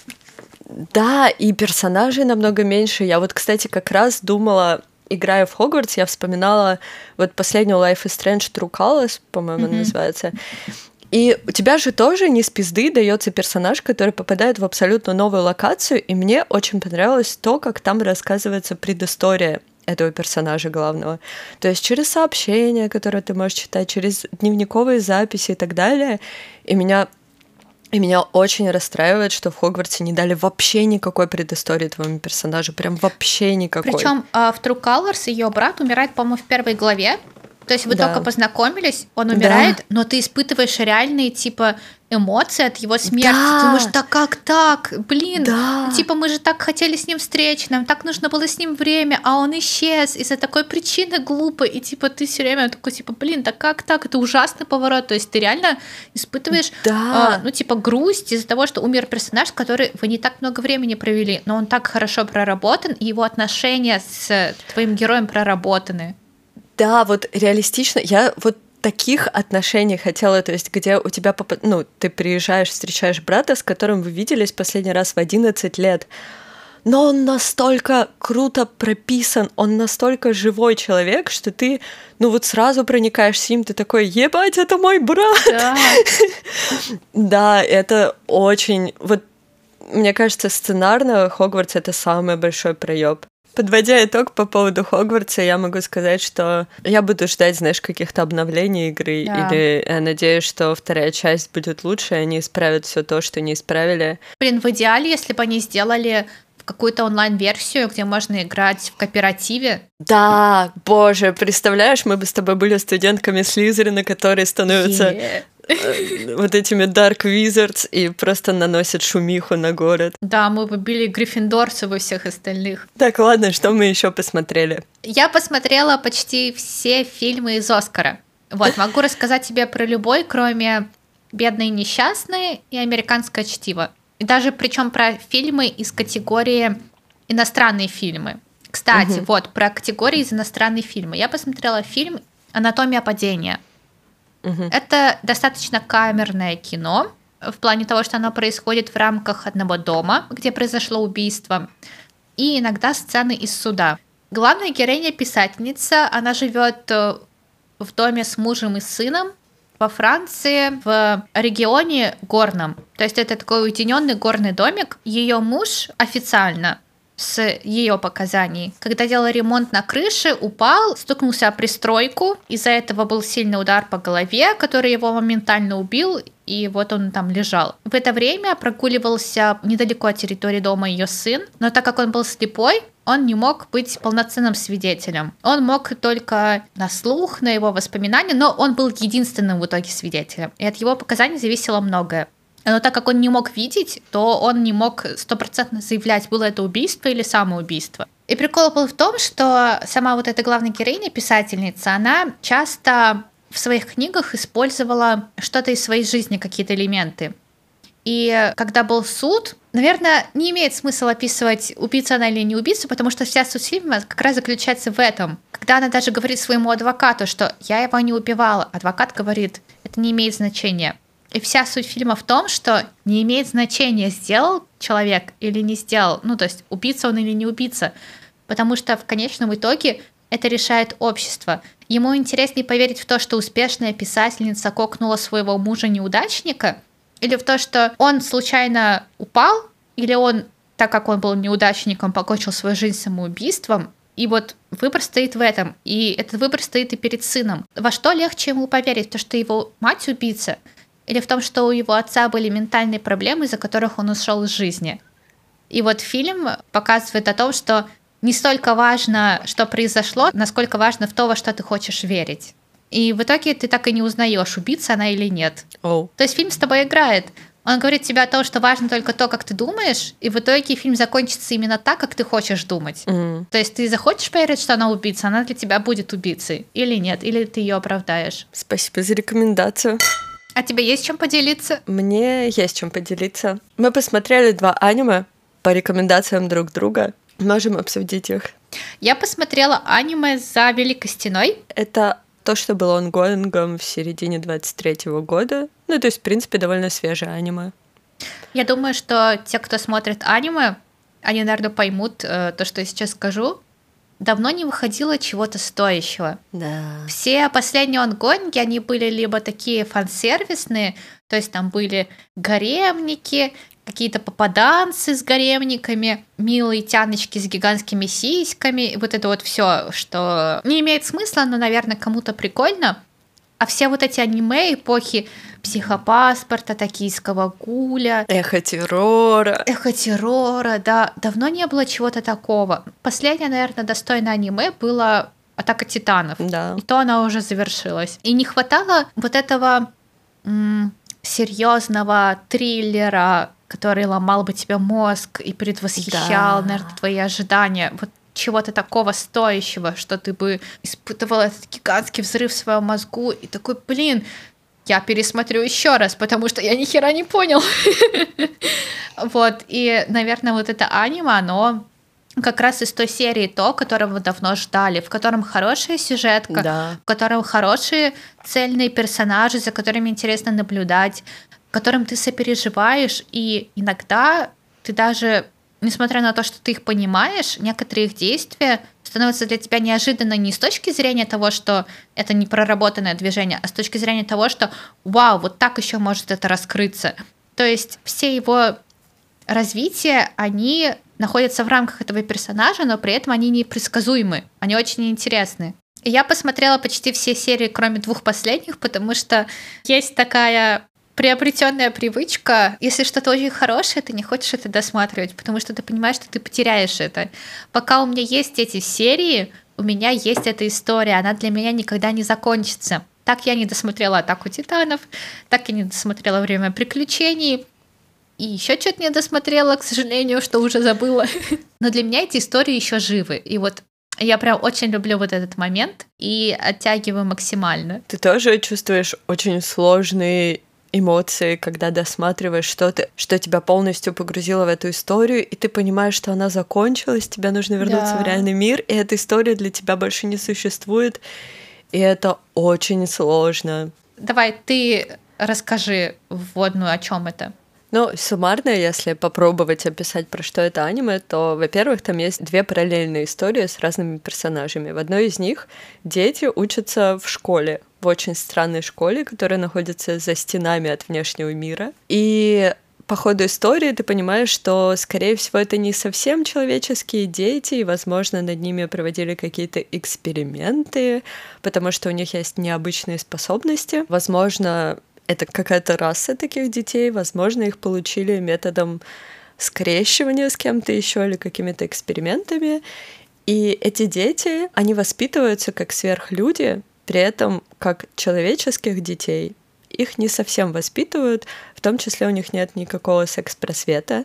Да, и персонажей намного меньше. Я вот, кстати, как раз думала, играя в Хогвартс, я вспоминала вот последнюю Life is Strange True Colors, по-моему, mm-hmm. называется. И у тебя же тоже не с пизды дается персонаж, который попадает в абсолютно новую локацию, и мне очень понравилось то, как там рассказывается предыстория этого персонажа главного. То есть через сообщения, которые ты можешь читать, через дневниковые записи и так далее. И меня и меня очень расстраивает, что в Хогвартсе не дали вообще никакой предыстории твоему персонажу, прям вообще никакой. Причем э, в True Colors ее брат умирает, по-моему, в первой главе. То есть вы да. только познакомились, он умирает, да. но ты испытываешь реальные типа эмоции от его смерти. Да. Ты думаешь, да как так? Блин, да. типа мы же так хотели с ним встречи, нам так нужно было с ним время, а он исчез из-за такой причины глупой. И типа ты все время такой, типа, блин, да как так? Это ужасный поворот. То есть ты реально испытываешь, да. э, ну, типа, грусть из-за того, что умер персонаж, который вы не так много времени провели, но он так хорошо проработан, и его отношения с твоим героем проработаны. Да, вот реалистично. Я вот таких отношений хотела, то есть где у тебя, ну, ты приезжаешь, встречаешь брата, с которым вы виделись последний раз в 11 лет, но он настолько круто прописан, он настолько живой человек, что ты, ну вот сразу проникаешь с ним, ты такой, ебать, это мой брат. Да, <laughs> да это очень, вот мне кажется, сценарно Хогвартс это самый большой проеб. Подводя итог по поводу Хогвартса, я могу сказать, что я буду ждать, знаешь, каких-то обновлений игры, Да. или я надеюсь, что вторая часть будет лучше, и они исправят все то, что не исправили. Блин, в идеале, если бы они сделали какую-то онлайн-версию, где можно играть в кооперативе. Да, боже, представляешь, мы бы с тобой были студентками Слизерина, которые становятся Е. э, вот этими Dark Wizards и просто наносят шумиху на город. Да, мы бы били гриффиндорцев и всех остальных. Так, ладно, что мы еще посмотрели? Я посмотрела почти все фильмы из Оскара. Вот, могу рассказать тебе про любой, кроме «Бедные несчастные» и «Американское чтиво». И даже причем про фильмы из категории иностранные фильмы. Кстати, Мгм. вот, про категории из иностранные фильмы. Я посмотрела фильм «Анатомия падения». Мгм. Это достаточно камерное кино, в плане того, что оно происходит в рамках одного дома, где произошло убийство, и иногда сцены из суда. Главная героиня писательница, она живет э, в доме с мужем и сыном во Франции, в регионе горном. То есть это такой уединенный горный домик. Ее муж официально с ее показаний. Когда делал ремонт на крыше, упал, стукнулся о пристройку. Из-за этого был сильный удар по голове, который его моментально убил, и вот он там лежал. В это время прогуливался недалеко от территории дома ее сын, но так как он был слепой, он не мог быть полноценным свидетелем. Он мог только на слух, на его воспоминания, но он был единственным в итоге свидетелем. И от его показаний зависело многое. Но так как он не мог видеть, то он не мог стопроцентно заявлять, было это убийство или самоубийство. И прикол был в том, что сама вот эта главная героиня, писательница, она часто в своих книгах использовала что-то из своей жизни, какие-то элементы. И когда был суд, наверное, не имеет смысла описывать, убийца она или не убийца, потому что вся суть фильма как раз заключается в этом. Когда она даже говорит своему адвокату, что я его не убивала, адвокат говорит, это не имеет значения. И вся суть фильма в том, что не имеет значения, сделал человек или не сделал, ну то есть убийца он или не убийца, потому что в конечном итоге это решает общество. Ему интереснее поверить в то, что успешная писательница кокнула своего мужа-неудачника, или в то, что он случайно упал, или он, так как он был неудачником, покончил свою жизнь самоубийством, и вот выбор стоит в этом, и этот выбор стоит и перед сыном. Во что легче ему поверить? То, что его мать убийца, или в том, что у его отца были ментальные проблемы, из-за которых он ушел из жизни. И вот фильм показывает о том, что не столько важно, что произошло, насколько важно в то, во что ты хочешь верить. И в итоге ты так и не узнаешь, убийца она или нет. Оу. То есть фильм с тобой играет. Он говорит тебе о том, что важно только то, как ты думаешь, и в итоге фильм закончится именно так, как ты хочешь думать. М. То есть ты захочешь поверить, что она убийца, она для тебя будет убийцей, или нет, или ты ее оправдаешь. Спасибо за рекомендацию. А тебе есть чем поделиться? Мне есть чем поделиться. Мы посмотрели два аниме по рекомендациям друг друга. Можем обсудить их. Я посмотрела аниме за Великой Стеной. Это то, что было онгоингом в середине 23 года. Ну, то есть, в принципе, довольно свежее аниме. Я думаю, что те, кто смотрит аниме, они, наверное, поймут э, то, что я сейчас скажу. Давно не выходило чего-то стоящего. Да. Все последние онгоинги, они были либо такие фан-сервисные, то есть там были гаремники, какие-то попаданцы с гаремниками, милые тяночки с гигантскими сиськами, вот это вот все, что не имеет смысла, но, наверное, кому-то прикольно. А все вот эти аниме эпохи психопаспорта, токийского гуля, Эхо террора. Эхо террора, да, давно не было чего-то такого. Последнее, наверное, достойное аниме было Атака титанов. Да. И то она уже завершилась. И не хватало вот этого м, серьезного триллера, который ломал бы тебе мозг и предвосхищал, Да. наверное, твои ожидания. Вот чего-то такого стоящего, что ты бы испытывал этот гигантский взрыв в своем мозгу и такой, блин, я пересмотрю еще раз, потому что я ни хера не понял. <laughs> Вот, и, наверное, вот это аниме, оно как раз из той серии то, которого вы давно ждали, в котором хорошая сюжетка, Да. в котором хорошие цельные персонажи, за которыми интересно наблюдать, которым ты сопереживаешь, и иногда ты даже, несмотря на то, что ты их понимаешь, некоторые их действия становятся для тебя неожиданно не с точки зрения того, что это не проработанное движение, а с точки зрения того, что вау, вот так еще может это раскрыться. То есть все его развития, они находятся в рамках этого персонажа, но при этом они непредсказуемы, они очень интересны. И я посмотрела почти все серии, кроме двух последних, потому что есть такая приобретенная привычка, если что-то очень хорошее, ты не хочешь это досматривать, потому что ты понимаешь, что ты потеряешь это. Пока у меня есть эти серии, у меня есть эта история, она для меня никогда не закончится. Так я не досмотрела «Атаку титанов», так я не досмотрела «Время приключений», и еще что-то не досмотрела, к сожалению, что уже забыла. <laughs> Но для меня эти истории еще живы. И вот я прям очень люблю вот этот момент и оттягиваю максимально. Ты тоже чувствуешь очень сложные эмоции, когда досматриваешь что-то, что тебя полностью погрузило в эту историю, и ты понимаешь, что она закончилась, тебе нужно вернуться да. в реальный мир, и эта история для тебя больше не существует, и это очень сложно. Давай ты расскажи вводную, о чем это. Ну, суммарно, если попробовать описать, про что это аниме, то, во-первых, там есть две параллельные истории с разными персонажами. В одной из них дети учатся в школе, в очень странной школе, которая находится за стенами от внешнего мира. И по ходу истории ты понимаешь, что, скорее всего, это не совсем человеческие дети, и, возможно, над ними проводили какие-то эксперименты, потому что у них есть необычные способности. Возможно, это какая-то раса таких детей, возможно, их получили методом скрещивания с кем-то еще или какими-то экспериментами. И эти дети, они воспитываются как сверхлюди, при этом как человеческих детей их не совсем воспитывают, в том числе у них нет никакого секс-просвета,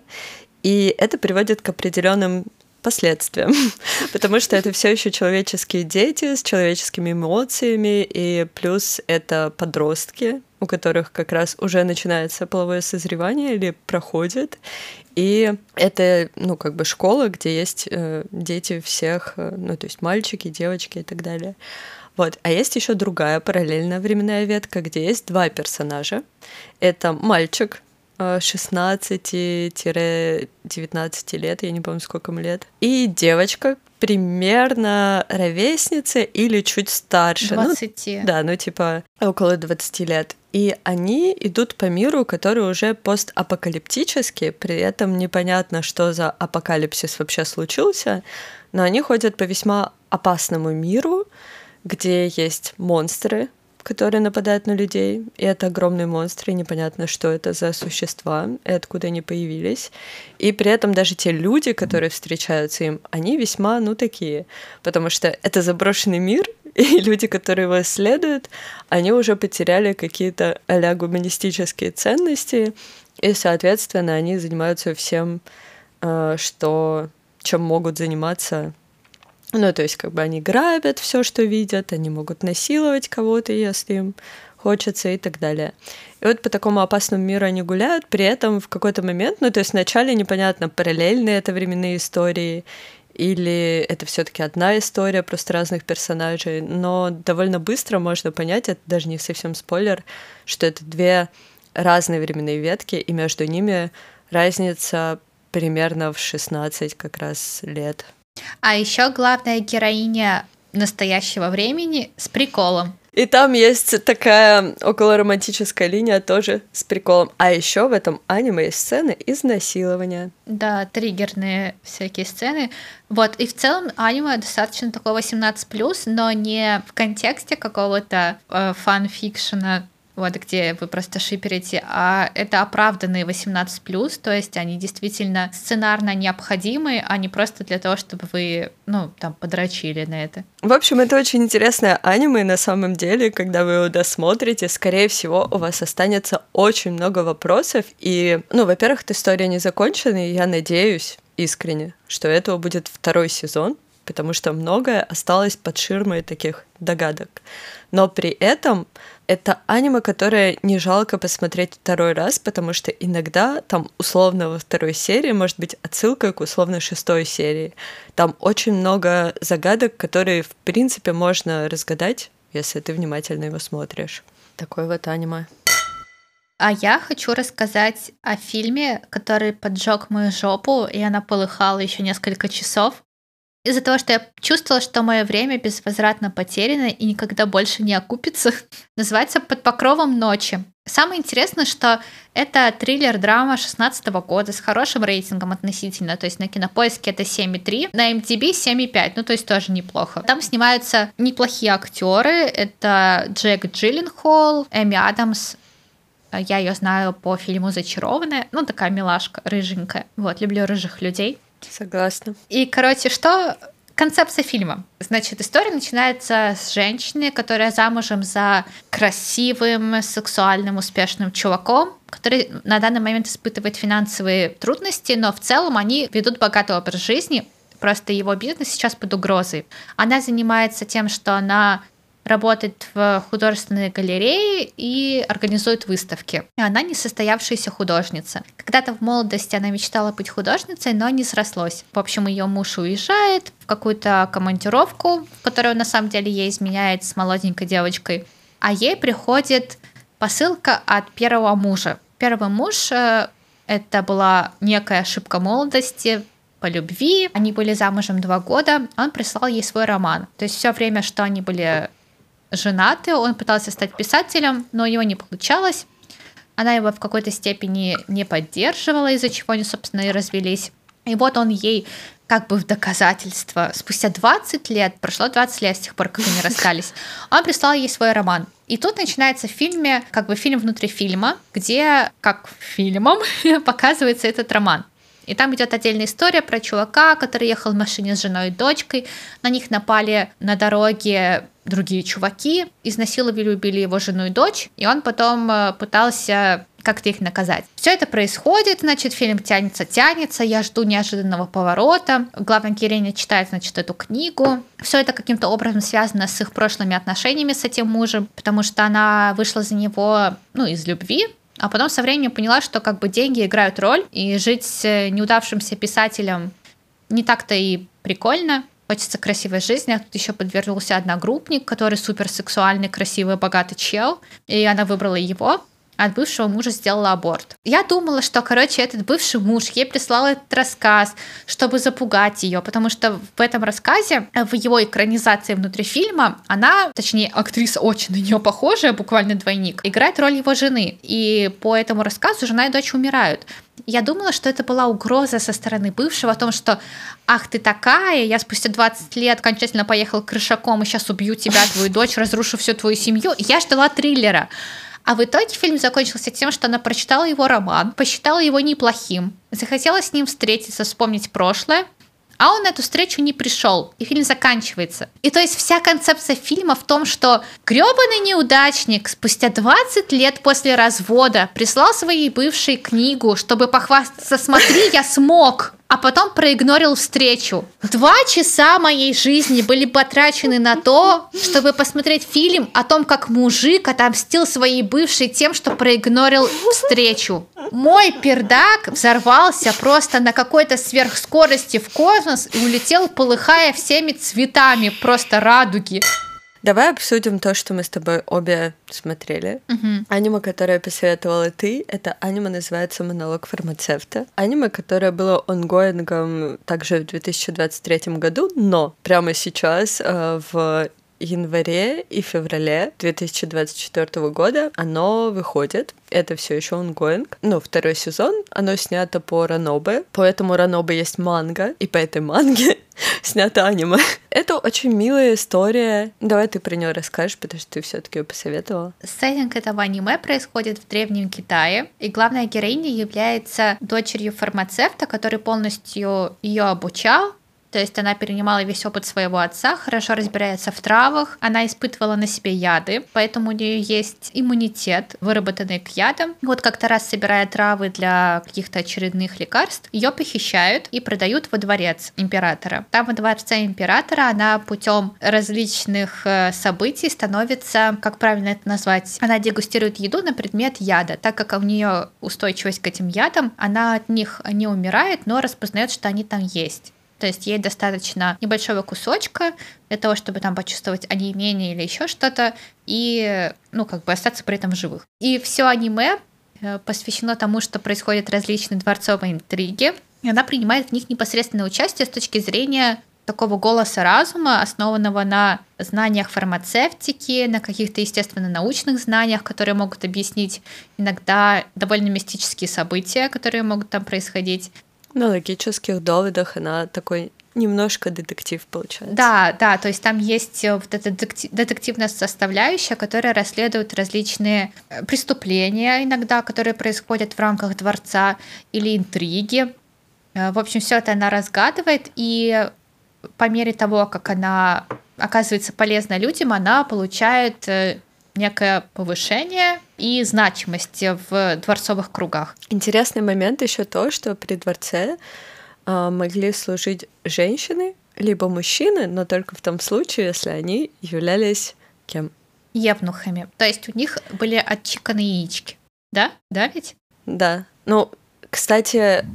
и это приводит к определенным последствиям, <laughs> потому что это все еще человеческие дети с человеческими эмоциями, и плюс это подростки, у которых как раз уже начинается половое созревание или проходит. И это, ну, как бы школа, где есть э, дети всех, э, ну, то есть мальчики, девочки и так далее. Вот. А есть еще другая параллельная временная ветка, где есть два персонажа. Это мальчик, 16-19 лет, я не помню, сколько ему лет. И девочка примерно ровесница или чуть старше. 20. Ну, да, ну типа около 20 лет. И они идут по миру, который уже постапокалиптический, при этом непонятно, что за апокалипсис вообще случился, но они ходят по весьма опасному миру, где есть монстры, которые нападают на людей. И это огромные монстры, непонятно, что это за существа и откуда они появились. И при этом даже те люди, которые встречаются им, они весьма, ну, такие. Потому что это заброшенный мир, <laughs> и люди, которые его исследуют, они уже потеряли какие-то а гуманистические ценности, и, соответственно, они занимаются всем, э, что чем могут заниматься ну, то есть, как бы они грабят все, что видят, они могут насиловать кого-то, если им хочется и так далее. И вот по такому опасному миру они гуляют, при этом в какой-то момент, ну, то есть вначале непонятно, параллельные это временные истории, или это все-таки одна история, просто разных персонажей, но довольно быстро можно понять, это даже не совсем спойлер, что это две разные временные ветки, и между ними разница примерно в 16 как раз лет. А еще главная героиня настоящего времени с приколом. И там есть такая околоромантическая линия тоже с приколом. А еще в этом аниме есть сцены изнасилования. Да, триггерные всякие сцены. Вот, и в целом аниме достаточно такого 18+, но не в контексте какого-то э, фан-фикшена вот где вы просто шипперите, а это оправданные 18+, то есть они действительно сценарно необходимы, а не просто для того, чтобы вы, ну, там, подрочили на это. В общем, это очень интересное аниме, на самом деле, когда вы его досмотрите, скорее всего, у вас останется очень много вопросов, и, ну, во-первых, эта история не закончена, и я надеюсь искренне, что этого будет второй сезон, потому что многое осталось под ширмой таких догадок. Но при этом это аниме, которое не жалко посмотреть второй раз, потому что иногда там условно во второй серии может быть отсылка к условно шестой серии. Там очень много загадок, которые в принципе можно разгадать, если ты внимательно его смотришь. Такое вот аниме. А я хочу рассказать о фильме, который поджег мою жопу, и она полыхала еще несколько часов из-за того, что я чувствовала, что мое время безвозвратно потеряно и никогда больше не окупится, <laughs> называется «Под покровом ночи». Самое интересное, что это триллер-драма 16 года с хорошим рейтингом относительно, то есть на Кинопоиске это 7,3, на MDB 7,5, ну то есть тоже неплохо. Там снимаются неплохие актеры, это Джек Джилленхол, Эми Адамс, я ее знаю по фильму «Зачарованная». Ну, такая милашка, рыженькая. Вот, люблю рыжих людей. Согласна. И, короче, что концепция фильма. Значит, история начинается с женщины, которая замужем за красивым, сексуальным, успешным чуваком, который на данный момент испытывает финансовые трудности, но в целом они ведут богатый образ жизни. Просто его бизнес сейчас под угрозой. Она занимается тем, что она работает в художественной галерее и организует выставки. Она не состоявшаяся художница. Когда-то в молодости она мечтала быть художницей, но не срослось. В общем, ее муж уезжает в какую-то командировку, которую на самом деле ей изменяет с молоденькой девочкой, а ей приходит посылка от первого мужа. Первый муж э, это была некая ошибка молодости, по любви. Они были замужем два года. Он прислал ей свой роман. То есть все время, что они были женаты, он пытался стать писателем, но у него не получалось. Она его в какой-то степени не поддерживала, из-за чего они, собственно, и развелись. И вот он ей как бы в доказательство, спустя 20 лет, прошло 20 лет с тех пор, как они расстались, <laughs> он прислал ей свой роман. И тут начинается в фильме, как бы фильм внутри фильма, где, как фильмом, <laughs> показывается этот роман. И там идет отдельная история про чувака, который ехал в машине с женой и дочкой. На них напали на дороге другие чуваки, изнасиловали, убили его жену и дочь, и он потом э, пытался как-то их наказать. Все это происходит, значит, фильм тянется, тянется, я жду неожиданного поворота. Главная героиня читает, значит, эту книгу. Все это каким-то образом связано с их прошлыми отношениями с этим мужем, потому что она вышла за него, ну, из любви, а потом со временем поняла, что как бы деньги играют роль, и жить с неудавшимся писателем не так-то и прикольно. Хочется красивой жизни, а тут еще подвернулся одногруппник, который суперсексуальный, красивый, богатый чел, и она выбрала его от бывшего мужа сделала аборт. Я думала, что, короче, этот бывший муж ей прислал этот рассказ, чтобы запугать ее, потому что в этом рассказе, в его экранизации внутри фильма, она, точнее, актриса очень на нее похожая, буквально двойник, играет роль его жены. И по этому рассказу жена и дочь умирают. Я думала, что это была угроза со стороны бывшего о том, что «Ах, ты такая, я спустя 20 лет окончательно поехал крышаком и сейчас убью тебя, твою дочь, разрушу всю твою семью». Я ждала триллера. А в итоге фильм закончился тем, что она прочитала его роман, посчитала его неплохим, захотела с ним встретиться, вспомнить прошлое, а он на эту встречу не пришел, и фильм заканчивается. И то есть вся концепция фильма в том, что гребаный неудачник спустя 20 лет после развода прислал своей бывшей книгу, чтобы похвастаться, смотри, я смог а потом проигнорил встречу. Два часа моей жизни были потрачены на то, чтобы посмотреть фильм о том, как мужик отомстил своей бывшей тем, что проигнорил встречу. Мой пердак взорвался просто на какой-то сверхскорости в космос и улетел, полыхая всеми цветами просто радуги. Давай обсудим то, что мы с тобой обе смотрели. Угу. Аниме, которое посоветовала ты, это аниме называется «Монолог фармацевта». Аниме, которое было онгоингом также в 2023 году, но прямо сейчас э, в январе и феврале 2024 года оно выходит. Это все еще онгоинг. Ну, второй сезон. Оно снято по Ранобе. Поэтому Ранобе есть манга. И по этой манге <laughs> снято аниме. Это очень милая история. Давай ты про нее расскажешь, потому что ты все-таки ее посоветовала. Сеттинг этого аниме происходит в Древнем Китае, и главная героиня является дочерью фармацевта, который полностью ее обучал, то есть она перенимала весь опыт своего отца, хорошо разбирается в травах, она испытывала на себе яды, поэтому у нее есть иммунитет, выработанный к ядам. Вот как-то раз собирая травы для каких-то очередных лекарств, ее похищают и продают во дворец императора. Там во дворце императора она путем различных э, событий становится, как правильно это назвать, она дегустирует еду на предмет яда, так как у нее устойчивость к этим ядам, она от них не умирает, но распознает, что они там есть. То есть ей достаточно небольшого кусочка для того, чтобы там почувствовать онемение или еще что-то, и, ну, как бы остаться при этом в живых. И все аниме э, посвящено тому, что происходят различные дворцовые интриги, и она принимает в них непосредственное участие с точки зрения такого голоса разума, основанного на знаниях фармацевтики, на каких-то, естественно, научных знаниях, которые могут объяснить иногда довольно мистические события, которые могут там происходить. На логических доводах она такой немножко детектив получается. Да, да, то есть там есть э, вот эта детективная составляющая, которая расследует различные э, преступления иногда, которые происходят в рамках дворца или интриги. Э, в общем, все это она разгадывает, и по мере того, как она оказывается полезна людям, она получает некое повышение и значимость в дворцовых кругах. Интересный момент еще то, что при дворце а, могли служить женщины, либо мужчины, но только в том случае, если они являлись кем? Евнухами. То есть у них были отчиканы яички. Да? Да ведь? Да. Ну, кстати,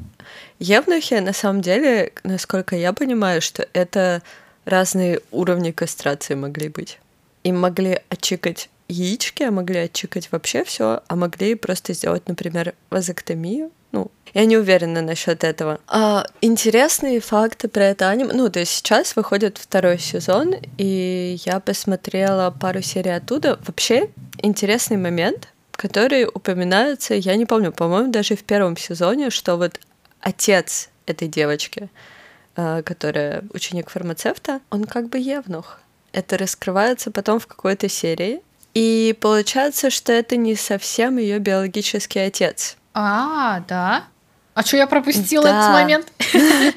евнухи, на самом деле, насколько я понимаю, что это разные уровни кастрации могли быть. Им могли отчикать яички, а могли отчикать вообще все, а могли просто сделать, например, вазоктомию, ну, я не уверена насчет этого. А, интересные факты про это аниме. Ну, то есть сейчас выходит второй сезон, и я посмотрела пару серий оттуда. Вообще, интересный момент, который упоминается, я не помню, по-моему, даже в первом сезоне, что вот отец этой девочки, а, которая ученик фармацевта, он как бы евнух. Это раскрывается потом в какой-то серии. И получается, что это не совсем ее биологический отец. А, да. А что я пропустила да. этот момент? <laughs>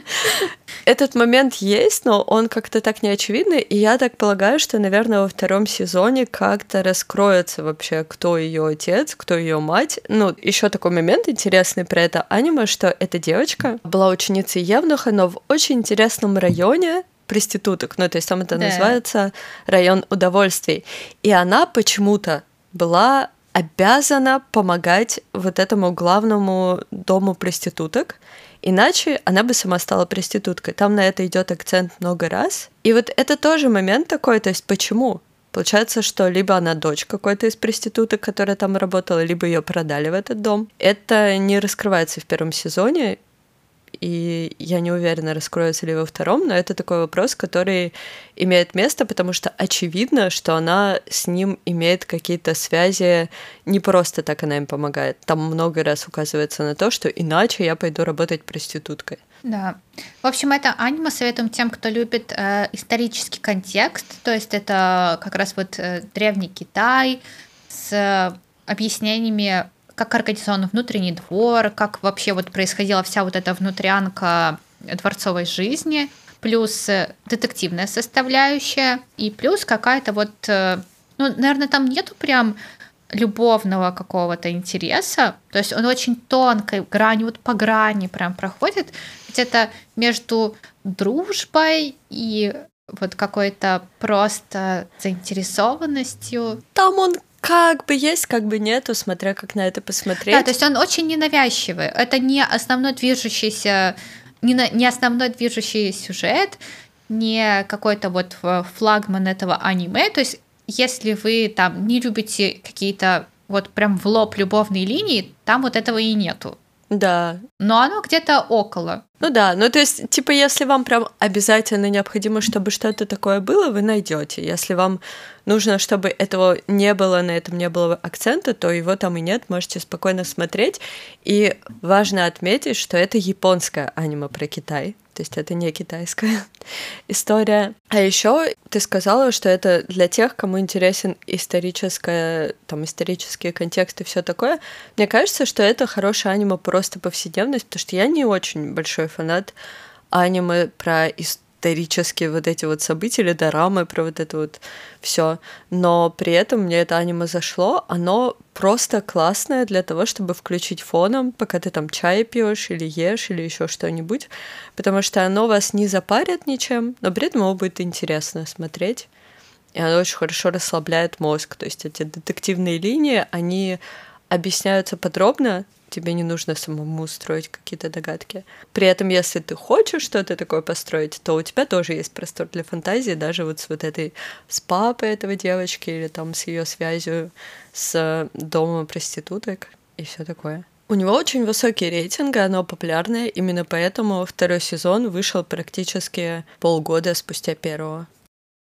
Этот момент есть, но он как-то так не очевидный, и я так полагаю, что, наверное, во втором сезоне как-то раскроется вообще, кто ее отец, кто ее мать. Ну, еще такой момент интересный про это аниме, что эта девочка была ученицей Евнуха, но в очень интересном районе, проституток, ну, то есть там это да. называется район удовольствий. И она почему-то была обязана помогать вот этому главному дому проституток, иначе она бы сама стала проституткой. Там на это идет акцент много раз. И вот это тоже момент такой, то есть почему? Получается, что либо она дочь какой-то из проституток, которая там работала, либо ее продали в этот дом. Это не раскрывается в первом сезоне, и я не уверена, раскроется ли во втором, но это такой вопрос, который имеет место, потому что очевидно, что она с ним имеет какие-то связи, не просто так она им помогает. Там много раз указывается на то, что иначе я пойду работать проституткой. Да. В общем, это аниме советуем тем, кто любит э, исторический контекст, то есть это как раз вот э, древний Китай с э, объяснениями как организован внутренний двор, как вообще вот происходила вся вот эта внутрянка дворцовой жизни, плюс э, детективная составляющая, и плюс какая-то вот, э, ну, наверное, там нету прям любовного какого-то интереса, то есть он очень тонкой грани, вот по грани прям проходит, где-то между дружбой и вот какой-то просто заинтересованностью. Там он как бы есть, как бы нету, смотря как на это посмотреть. Да, то есть он очень ненавязчивый. Это не основной движущийся, не, на, не основной движущий сюжет, не какой-то вот флагман этого аниме. То есть если вы там не любите какие-то вот прям в лоб любовные линии, там вот этого и нету. Да. Но оно где-то около. Ну да, ну то есть, типа, если вам прям обязательно необходимо, чтобы что-то такое было, вы найдете. Если вам нужно, чтобы этого не было, на этом не было акцента, то его там и нет, можете спокойно смотреть. И важно отметить, что это японское аниме про Китай. То есть это не китайская <laughs> история. А еще ты сказала, что это для тех, кому интересен историческое, там, исторический контекст и все такое. Мне кажется, что это хорошее аниме просто повседневность, потому что я не очень большой фанат аниме про историю исторические вот эти вот события или дорамы про вот это вот все. Но при этом мне это аниме зашло, оно просто классное для того, чтобы включить фоном, пока ты там чай пьешь или ешь или еще что-нибудь, потому что оно вас не запарит ничем, но при этом его будет интересно смотреть. И оно очень хорошо расслабляет мозг. То есть эти детективные линии, они объясняются подробно, тебе не нужно самому строить какие-то догадки. При этом, если ты хочешь что-то такое построить, то у тебя тоже есть простор для фантазии, даже вот с вот этой, с папой этого девочки или там с ее связью с домом проституток и все такое. У него очень высокий рейтинг, оно популярное, именно поэтому второй сезон вышел практически полгода спустя первого.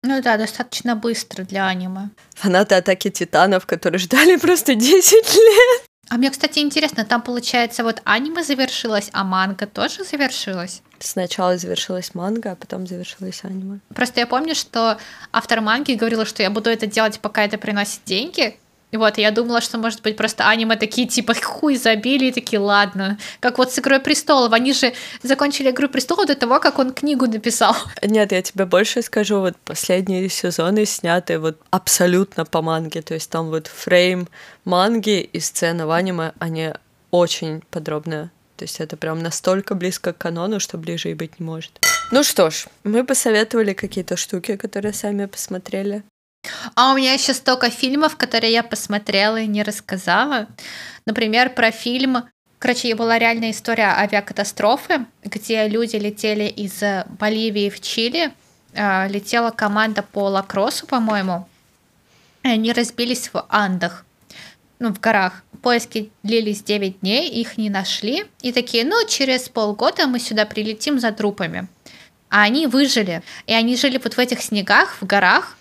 Ну да, достаточно быстро для аниме. Фанаты Атаки Титанов, которые ждали <laughs> просто 10 лет. А мне, кстати, интересно, там, получается, вот аниме завершилось, а манга тоже завершилась? Сначала завершилась манга, а потом завершилась аниме. Просто я помню, что автор манги говорила, что я буду это делать, пока это приносит деньги, вот, я думала, что, может быть, просто аниме такие, типа, хуй забили, и такие, ладно. Как вот с «Игрой престолов». Они же закончили «Игру престолов» до того, как он книгу написал. Нет, я тебе больше скажу, вот последние сезоны сняты вот абсолютно по манге. То есть там вот фрейм манги и сцена в аниме, они очень подробные. То есть это прям настолько близко к канону, что ближе и быть не может. Ну что ж, мы посоветовали какие-то штуки, которые сами посмотрели. А у меня еще столько фильмов, которые я посмотрела и не рассказала. Например, про фильм Короче, была реальная история авиакатастрофы, где люди летели из Боливии в Чили. А, летела команда по лакроссу, по-моему. Они разбились в Андах, ну, в горах. Поиски длились 9 дней, их не нашли. И такие, ну, через полгода мы сюда прилетим за трупами. А они выжили. И они жили вот в этих снегах, в горах, Э,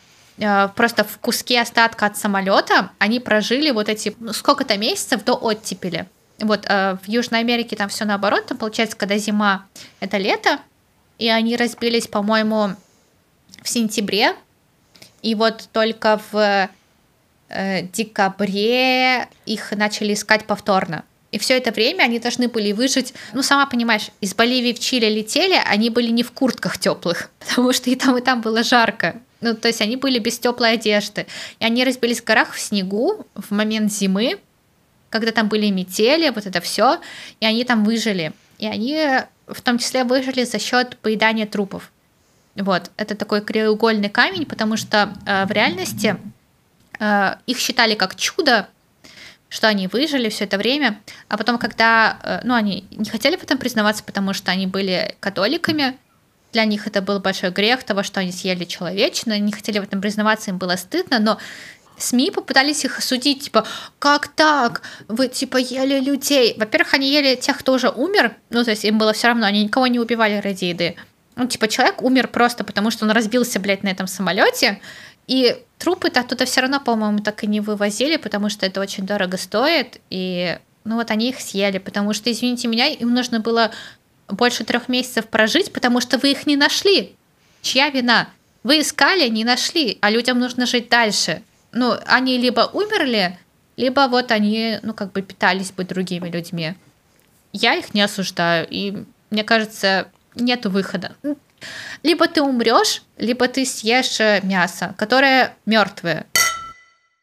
просто в куске остатка от самолета они прожили вот эти ну, сколько-то месяцев до оттепели. Вот э, в Южной Америке там все наоборот, там получается, когда зима, это лето, и они разбились, по-моему, в сентябре, и вот только в э, декабре их начали искать повторно. И все это время они должны были выжить, ну, сама понимаешь, из Боливии в Чили летели, они были не в куртках теплых, <laughs> потому что и там, и там было жарко. Ну, то есть они были без теплой одежды. И они разбились в горах в снегу в момент зимы, когда там были метели, вот это все, и они там выжили. И они в том числе выжили за счет поедания трупов. Вот, это такой краеугольный камень, потому что э, в реальности э, их считали как чудо, что они выжили все это время, а потом, когда, э, ну, они не хотели в этом признаваться, потому что они были католиками, для них это был большой грех того, что они съели человечину, они не хотели в этом признаваться, им было стыдно, но СМИ попытались их осудить, типа, как так? Вы, типа, ели людей. Во-первых, они ели тех, кто уже умер, ну, то есть им было все равно, они никого не убивали ради еды. Ну, типа, человек умер просто потому, что он разбился, блядь, на этом самолете, и трупы-то оттуда все равно, по-моему, так и не вывозили, потому что это очень дорого стоит, и ну вот они их съели, потому что, извините меня, им нужно было больше трех месяцев прожить, потому что вы их не нашли. Чья вина? Вы искали, не нашли, а людям нужно жить дальше. Ну, они либо умерли, либо вот они, ну, как бы питались бы другими людьми. Я их не осуждаю, и мне кажется, нет выхода. Либо ты умрешь, либо ты съешь э, мясо, которое мертвое.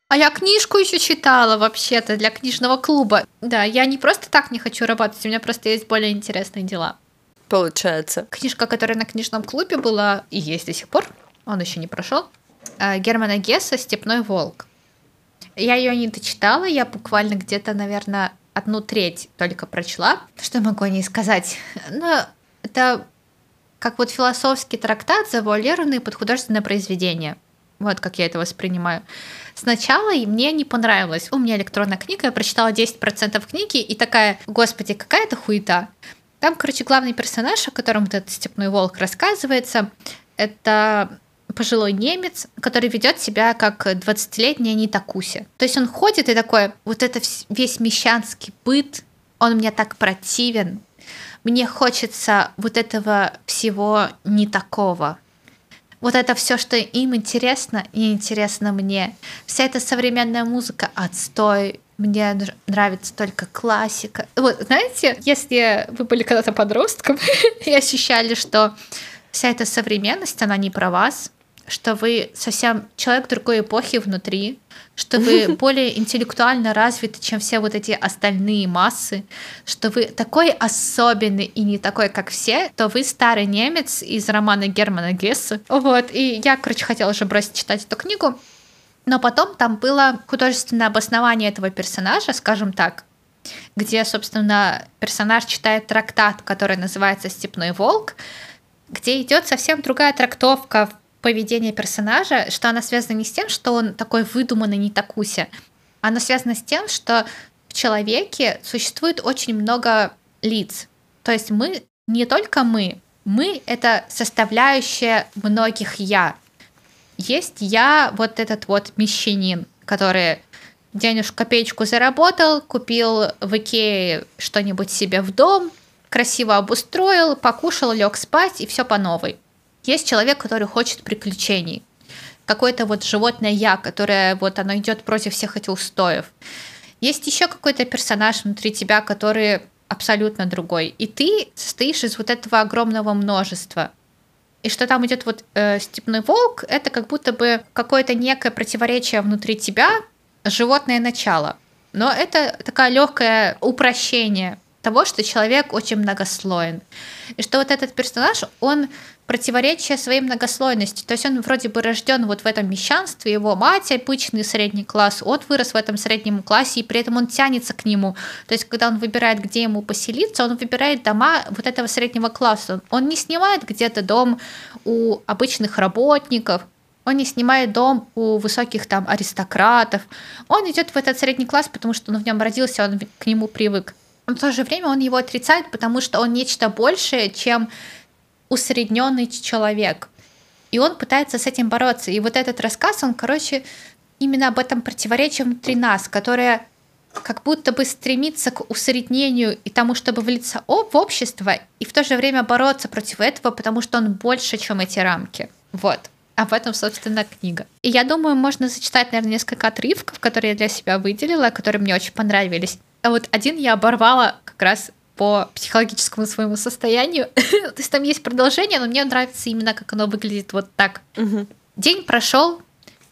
А я книжку еще читала вообще-то для книжного клуба. Да, я не просто так не хочу работать, у меня просто есть более интересные дела. Получается. Книжка, которая на книжном клубе была и есть до сих пор, он еще не прошел. Э, Германа Гесса «Степной волк». Я ее не дочитала, я буквально где-то, наверное, одну треть только прочла. Что могу о ней сказать? Ну, это как вот философский трактат, завуалированный под художественное произведение. Вот как я это воспринимаю. Сначала мне не понравилось. У меня электронная книга, я прочитала 10% книги и такая, господи, какая это хуета. Там, короче, главный персонаж, о котором вот этот степной волк рассказывается, это пожилой немец, который ведет себя как 20-летняя Нитакуся. То есть он ходит и такой, вот это весь мещанский быт, он мне так противен, мне хочется вот этого всего не такого. Вот это все, что им интересно, и интересно мне. Вся эта современная музыка отстой. Мне нравится только классика. Вот, знаете, если вы были когда-то подростком <laughs> и ощущали, что вся эта современность, она не про вас, что вы совсем человек другой эпохи внутри, что вы <laughs> более интеллектуально развиты, чем все вот эти остальные массы, что вы такой особенный и не такой, как все, то вы старый немец из романа Германа Гесса. Вот, и я, короче, хотела уже бросить читать эту книгу, но потом там было художественное обоснование этого персонажа, скажем так, где, собственно, персонаж читает трактат, который называется «Степной волк», где идет совсем другая трактовка поведение персонажа, что она связана не с тем, что он такой выдуманный не такуся, она связана с тем, что в человеке существует очень много лиц. То есть мы не только мы, мы — это составляющая многих «я». Есть я, вот этот вот мещанин, который денежку копеечку заработал, купил в Икее что-нибудь себе в дом, красиво обустроил, покушал, лег спать и все по новой. Есть человек, который хочет приключений. Какое-то вот животное я, которое вот оно идет против всех этих устоев. Есть еще какой-то персонаж внутри тебя, который абсолютно другой. И ты состоишь из вот этого огромного множества. И что там идет вот э, степной волк, это как будто бы какое-то некое противоречие внутри тебя, животное начало. Но это такое легкое упрощение того, что человек очень многослоен. И что вот этот персонаж, он противоречие своей многослойности. То есть он вроде бы рожден вот в этом мещанстве, его мать обычный средний класс, он вырос в этом среднем классе, и при этом он тянется к нему. То есть когда он выбирает, где ему поселиться, он выбирает дома вот этого среднего класса. Он не снимает где-то дом у обычных работников, он не снимает дом у высоких там аристократов. Он идет в этот средний класс, потому что он в нем родился, он к нему привык. Но в то же время он его отрицает, потому что он нечто большее, чем усредненный человек. И он пытается с этим бороться. И вот этот рассказ, он, короче, именно об этом противоречии внутри нас, которое как будто бы стремится к усреднению и тому, чтобы влиться в общество, и в то же время бороться против этого, потому что он больше, чем эти рамки. Вот. Об этом, собственно, книга. И я думаю, можно зачитать, наверное, несколько отрывков, которые я для себя выделила, которые мне очень понравились. А вот один я оборвала как раз по психологическому своему состоянию. <laughs> То есть там есть продолжение, но мне нравится именно, как оно выглядит вот так. Угу. День прошел,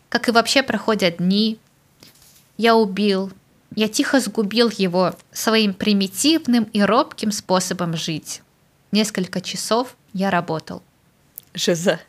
как и вообще проходят дни. Я убил, я тихо сгубил его своим примитивным и робким способом жить. Несколько часов я работал. Жиза.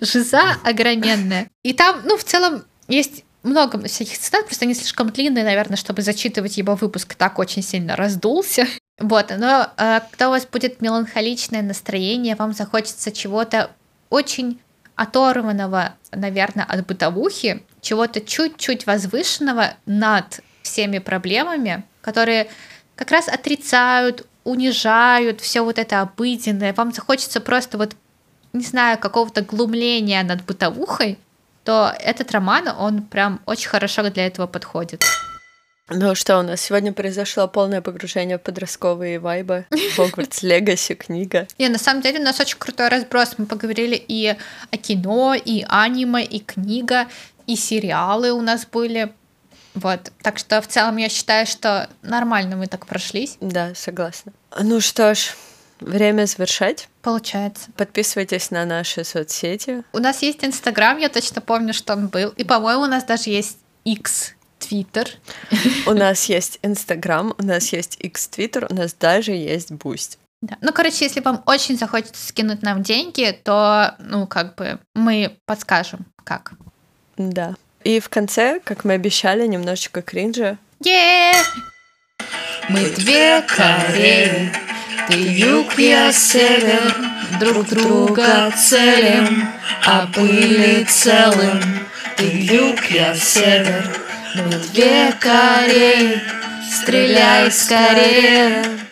Жиза огроменная. И там, ну, в целом, есть много всяких цитат, просто они слишком длинные, наверное, чтобы зачитывать его выпуск так очень сильно раздулся. Вот, но э, когда у вас будет меланхоличное настроение, вам захочется чего-то очень оторванного, наверное, от бытовухи, чего-то чуть-чуть возвышенного над всеми проблемами, которые как раз отрицают, унижают все вот это обыденное. Вам захочется просто вот, не знаю, какого-то глумления над бытовухой, то этот роман, он прям очень хорошо для этого подходит. Ну что, у нас сегодня произошло полное погружение в подростковые вайбы. <laughs> Хогвартс Легаси, книга. И на самом деле у нас очень крутой разброс. Мы поговорили и о кино, и аниме, и книга, и сериалы у нас были. Вот. Так что в целом я считаю, что нормально мы так прошлись. Да, согласна. Ну что ж, время завершать. Получается. Подписывайтесь на наши соцсети. У нас есть Инстаграм, я точно помню, что он был. И, по-моему, у нас даже есть X Твиттер. У нас есть Инстаграм, у нас есть X Твиттер, у нас даже есть Бусть. Да. Ну, короче, если вам очень захочется скинуть нам деньги, то, ну, как бы мы подскажем, как. Да. И в конце, как мы обещали, немножечко кринжа. Yeah! Мы две Кореи, ты юг, я север, друг друга целим, а были целым. Ты юг, я север, две Кореи, стреляй скорее.